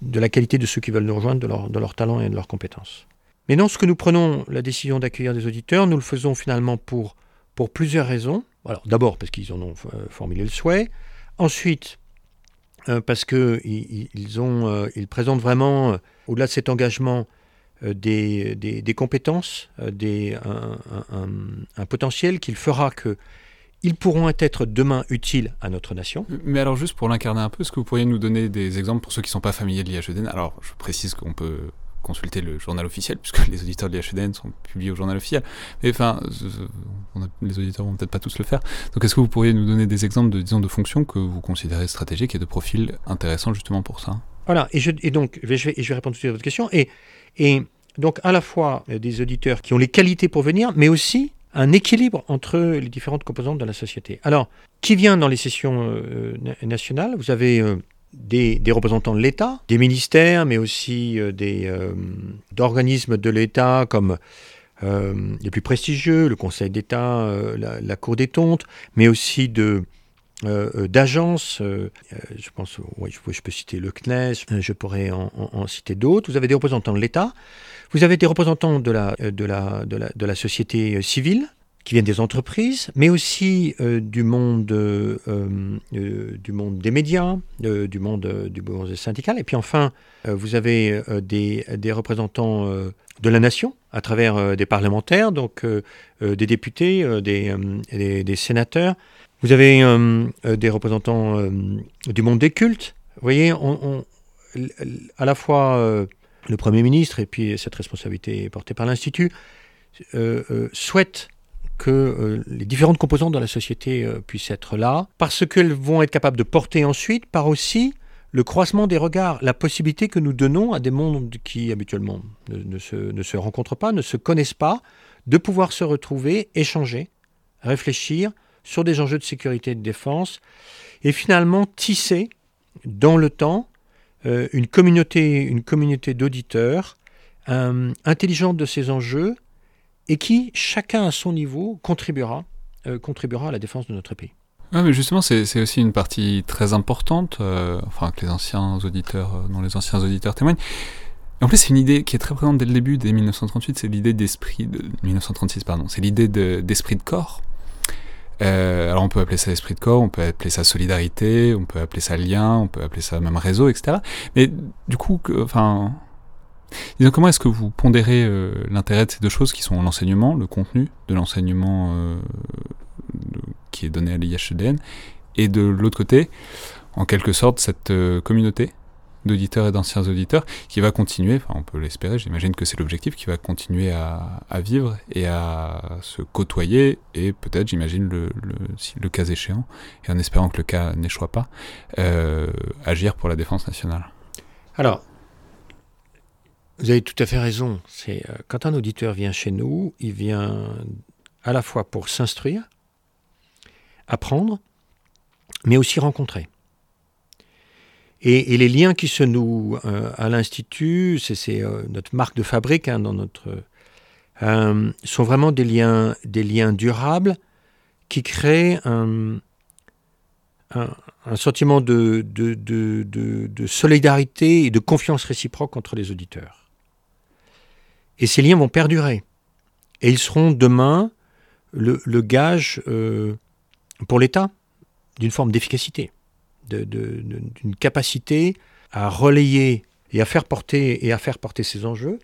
de, la qualité de ceux qui veulent nous rejoindre, de leur, de leur talent et de leurs compétences. Mais non, ce que nous prenons la décision d'accueillir des auditeurs, nous le faisons finalement pour, pour plusieurs raisons. Alors, d'abord parce qu'ils en ont euh, formulé le souhait. Ensuite, euh, parce qu'ils euh, présentent vraiment, au-delà de cet engagement, des, des, compétences, des, un, potentiel qui fera que ils pourront être demain utiles à notre nation. Mais alors juste pour l'incarner un peu, est-ce que vous pourriez nous donner des exemples pour ceux qui ne sont pas familiers de l'IHEDN Alors je précise qu'on peut consulter le journal officiel, puisque les auditeurs de l'IHEDN sont publiés au journal officiel. Mais enfin, les auditeurs vont peut-être pas tous le faire. Donc est-ce que vous pourriez nous donner des exemples de, disons, de fonctions que vous considérez stratégiques et de profils intéressants justement pour ça? Voilà, et, je, et donc je vais, je vais répondre tout de suite à votre question. Et, et donc à la fois euh, des auditeurs qui ont les qualités pour venir, mais aussi un équilibre entre les différentes composantes de la société. Alors, qui vient dans les sessions euh, nationales? Vous avez... Euh, des, représentants de l'État, des ministères, mais aussi euh, des, euh, d'organismes de l'État comme euh, les plus prestigieux, le Conseil d'État, la, Cour des Tontes, mais aussi de, d'agences. je pense, ouais, je, peux citer le CNES, je pourrais en, citer d'autres. Vous avez des représentants de l'État, vous avez des représentants de la, de la, de la société civile, qui viennent des entreprises, mais aussi euh, du, monde, euh, euh, du monde des médias, du monde du monde syndical. Et puis enfin, vous avez des, représentants de la nation à travers des parlementaires, donc des députés, des, sénateurs. Vous avez des représentants du monde des cultes. Vous voyez, à la fois le Premier ministre, et puis cette responsabilité portée par l'Institut, souhaitent que les différentes composantes de la société puissent être là, parce qu'elles vont être capables de porter ensuite par aussi le croisement des regards, la possibilité que nous donnons à des mondes qui habituellement ne, se, ne, se, rencontrent pas, ne se connaissent pas, de pouvoir se retrouver, échanger, réfléchir sur des enjeux de sécurité et de défense, et finalement tisser dans le temps euh, une communauté, une communauté d'auditeurs euh, intelligente de ces enjeux et qui, chacun à son niveau, contribuera, euh, contribuera à la défense de notre pays. Oui, mais justement, c'est aussi une partie très importante, euh, enfin, que les anciens auditeurs, euh, dont les anciens auditeurs témoignent. en plus, c'est une idée qui est très présente dès le début, dès 1938, c'est l'idée d'esprit de 1936, pardon, c'est l'idée d'esprit de, corps. Alors on peut appeler ça esprit de corps, on peut appeler ça solidarité, on peut appeler ça lien, on peut appeler ça même réseau, etc. Mais du coup, enfin, comment est-ce que vous pondérez l'intérêt de ces deux choses qui sont l'enseignement, le contenu de l'enseignement qui est donné à l'IHEDN, et de l'autre côté, en quelque sorte, cette euh, communauté d'auditeurs et d'anciens auditeurs qui va continuer, enfin on peut l'espérer, j'imagine que c'est l'objectif, qui va continuer à, vivre et à se côtoyer et peut-être, j'imagine, le, le, cas échéant, et en espérant que le cas n'échoue pas, euh, agir pour la défense nationale. Alors, vous avez tout à fait raison. C'est euh, quand un auditeur vient chez nous, il vient à la fois pour s'instruire, apprendre, mais aussi rencontrer. Et, les liens qui se nouent euh, à l'Institut, c'est euh, notre marque de fabrique hein, dans notre, sont vraiment des liens, des liens durables qui créent un, sentiment de, solidarité et de confiance réciproque entre les auditeurs. Et ces liens vont perdurer. Et ils seront demain le, gage pour l'État d'une forme d'efficacité, d'une capacité à relayer et à faire porter et ces enjeux,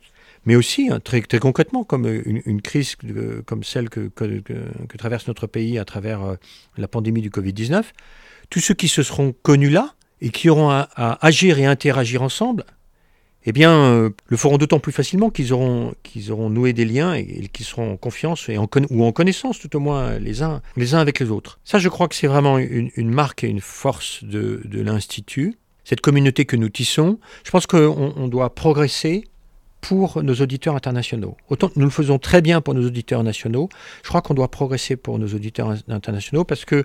mais aussi hein, très, concrètement comme une, crise comme celle que, que, traverse notre pays à travers euh, la pandémie du Covid-19, tous ceux qui se seront connus là et qui auront à agir et interagir ensemble eh bien, euh, le feront d'autant plus facilement qu'ils auront, auront noué des liens et, qu'ils seront en confiance et ou en connaissance, tout au moins, les uns, les uns avec les autres. Ça, je crois que c'est vraiment une, marque et une force de, l'Institut. Cette communauté que nous tissons, je pense qu'on on doit progresser pour nos auditeurs internationaux. Autant nous le faisons très bien pour nos auditeurs nationaux, je crois qu'on doit progresser pour nos auditeurs internationaux parce que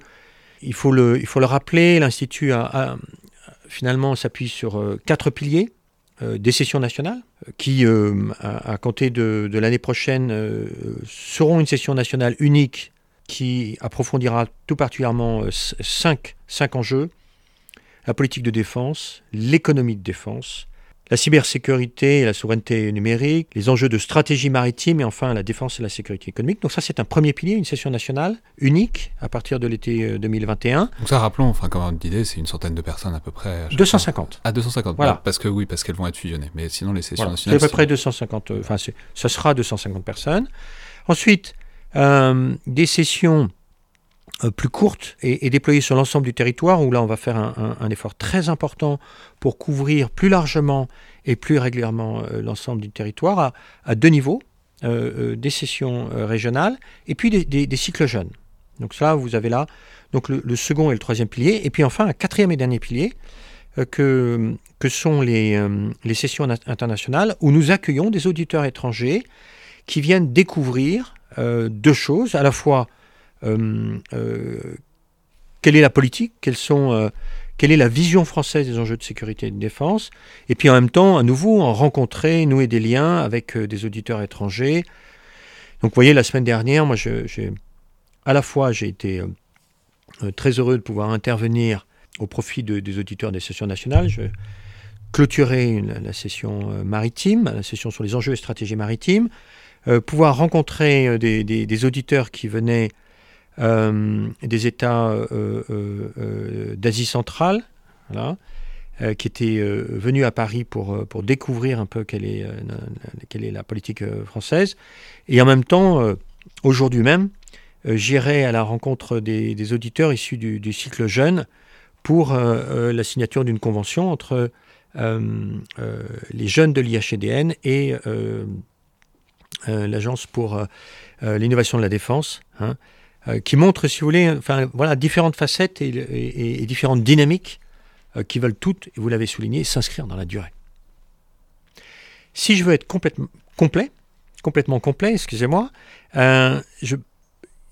il faut le, il faut le rappeler, l'Institut a, finalement s'appuie sur euh, quatre piliers. Euh, des sessions nationales qui, euh, à, compter de, l'année prochaine, euh, seront une session nationale unique qui approfondira tout particulièrement cinq enjeux. La politique de défense, l'économie de défense, la cybersécurité et la souveraineté numérique, les enjeux de stratégie maritime et enfin la défense et la sécurité économique. Donc ça, c'est un premier pilier, une session nationale unique à partir de l'été 2021. Euh, Donc ça, rappelons, enfin, comme on disait, c'est une centaine de personnes à peu près. 250. Ah, 250. Voilà. Parce que oui, parce qu'elles vont être fusionnées. Mais sinon, les sessions nationales. C'est à peu près 250. Euh, enfin, ça sera 250 personnes. Ensuite, euh, des sessions plus courte et, déployée sur l'ensemble du territoire, où là on va faire un, effort très important pour couvrir plus largement et plus régulièrement euh, l'ensemble du territoire à, deux niveaux, euh, des sessions régionales et puis des, cycles jeunes. Donc ça, vous avez là le, second et le troisième pilier, et puis enfin un quatrième et dernier pilier que, sont les, sessions internationales, où nous accueillons des auditeurs étrangers qui viennent découvrir deux choses, à la fois euh, euh, quelle est la politique, quelles sont, euh, quelle est la vision française des enjeux de sécurité et de défense, et puis en même temps, à nouveau, en rencontrer, nouer des liens avec des auditeurs étrangers. Donc vous voyez, la semaine dernière, moi, à la fois, j'ai été très heureux de pouvoir intervenir au profit des auditeurs des sessions nationales. Je clôturer la session maritime, la session sur les enjeux et stratégies maritimes, pouvoir rencontrer des, auditeurs qui venaient euh, des États euh, euh, d'Asie centrale, qui étaient venus à Paris pour, pour découvrir un peu quelle est, quelle est la politique française. Et en même temps, aujourd'hui même, j'irai à la rencontre des, auditeurs issus du, cycle jeune pour la signature d'une convention entre les jeunes de l'IHEDN et l'Agence pour l'innovation de la défense, hein, qui montrent, si vous voulez, enfin, voilà, différentes facettes et, et différentes dynamiques qui veulent toutes, et vous l'avez souligné, s'inscrire dans la durée. Si je veux être complètement complet, complètement complet, excusez-moi, euh, je,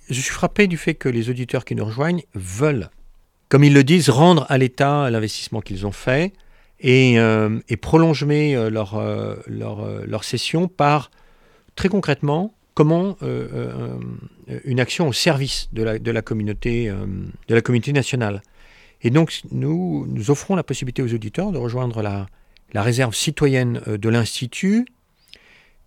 suis frappé du fait que les auditeurs qui nous rejoignent veulent, comme ils le disent, rendre à l'État l'investissement qu'ils ont fait et, euh, prolonger euh, leur, leur, session par, très concrètement, comment une action au service de la, communauté, de la communauté nationale. Et donc, nous, nous offrons la possibilité aux auditeurs de rejoindre la, réserve citoyenne de l'Institut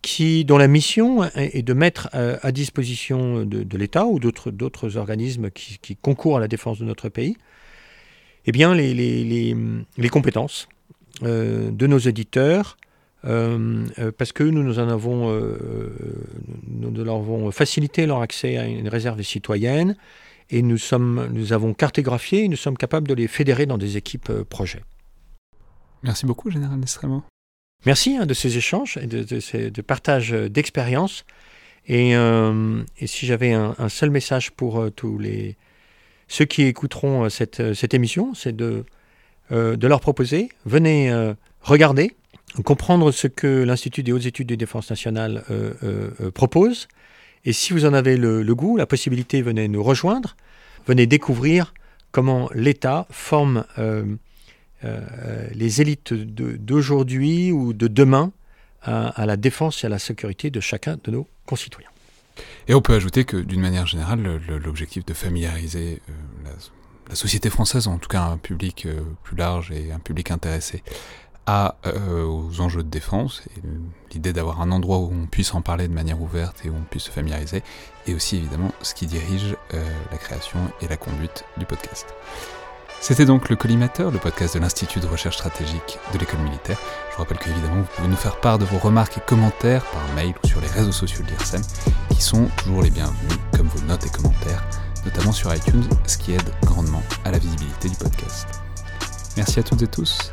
qui, dont la mission est de mettre euh, à disposition de, l'État ou d'autres organismes qui, concourent à la défense de notre pays, eh bien, les, compétences euh, de nos éditeurs, euh, parce que nous, nous en avons, nous leur avons facilité leur accès à une réserve citoyenne et nous, sommes, nous avons cartographié et nous sommes capables de les fédérer dans des équipes projets. Merci beaucoup, Général Estremo. Merci hein, de ces échanges et de, ces de partage d'expériences. Et, euh, et, si j'avais un, seul message pour euh, tous les ceux qui écouteront euh, cette, cette émission, c'est de, de leur proposer, venez regarder, comprendre ce que l'Institut des hautes études de défense nationale propose. Et si vous en avez le, goût, la possibilité, venez nous rejoindre, venez découvrir comment l'État forme euh, les élites d'aujourd'hui ou de demain à, la défense et à la sécurité de chacun de nos concitoyens. Et on peut ajouter que d'une manière générale, l'objectif de familiariser euh, la, société française, en tout cas un public euh, plus large et un public intéressé, à, aux enjeux de défense, et l'idée d'avoir un endroit où on puisse en parler de manière ouverte et où on puisse se familiariser, et aussi évidemment ce qui dirige la création et la conduite du podcast. C'était donc le Collimateur, le podcast de l'Institut de recherche stratégique de l'école militaire. Je vous rappelle qu'évidemment, vous pouvez nous faire part de vos remarques et commentaires par mail ou sur les réseaux sociaux de l'IRSEM, qui sont toujours les bienvenus, comme vos notes et commentaires, notamment sur iTunes, ce qui aide grandement à la visibilité du podcast. Merci à toutes et tous,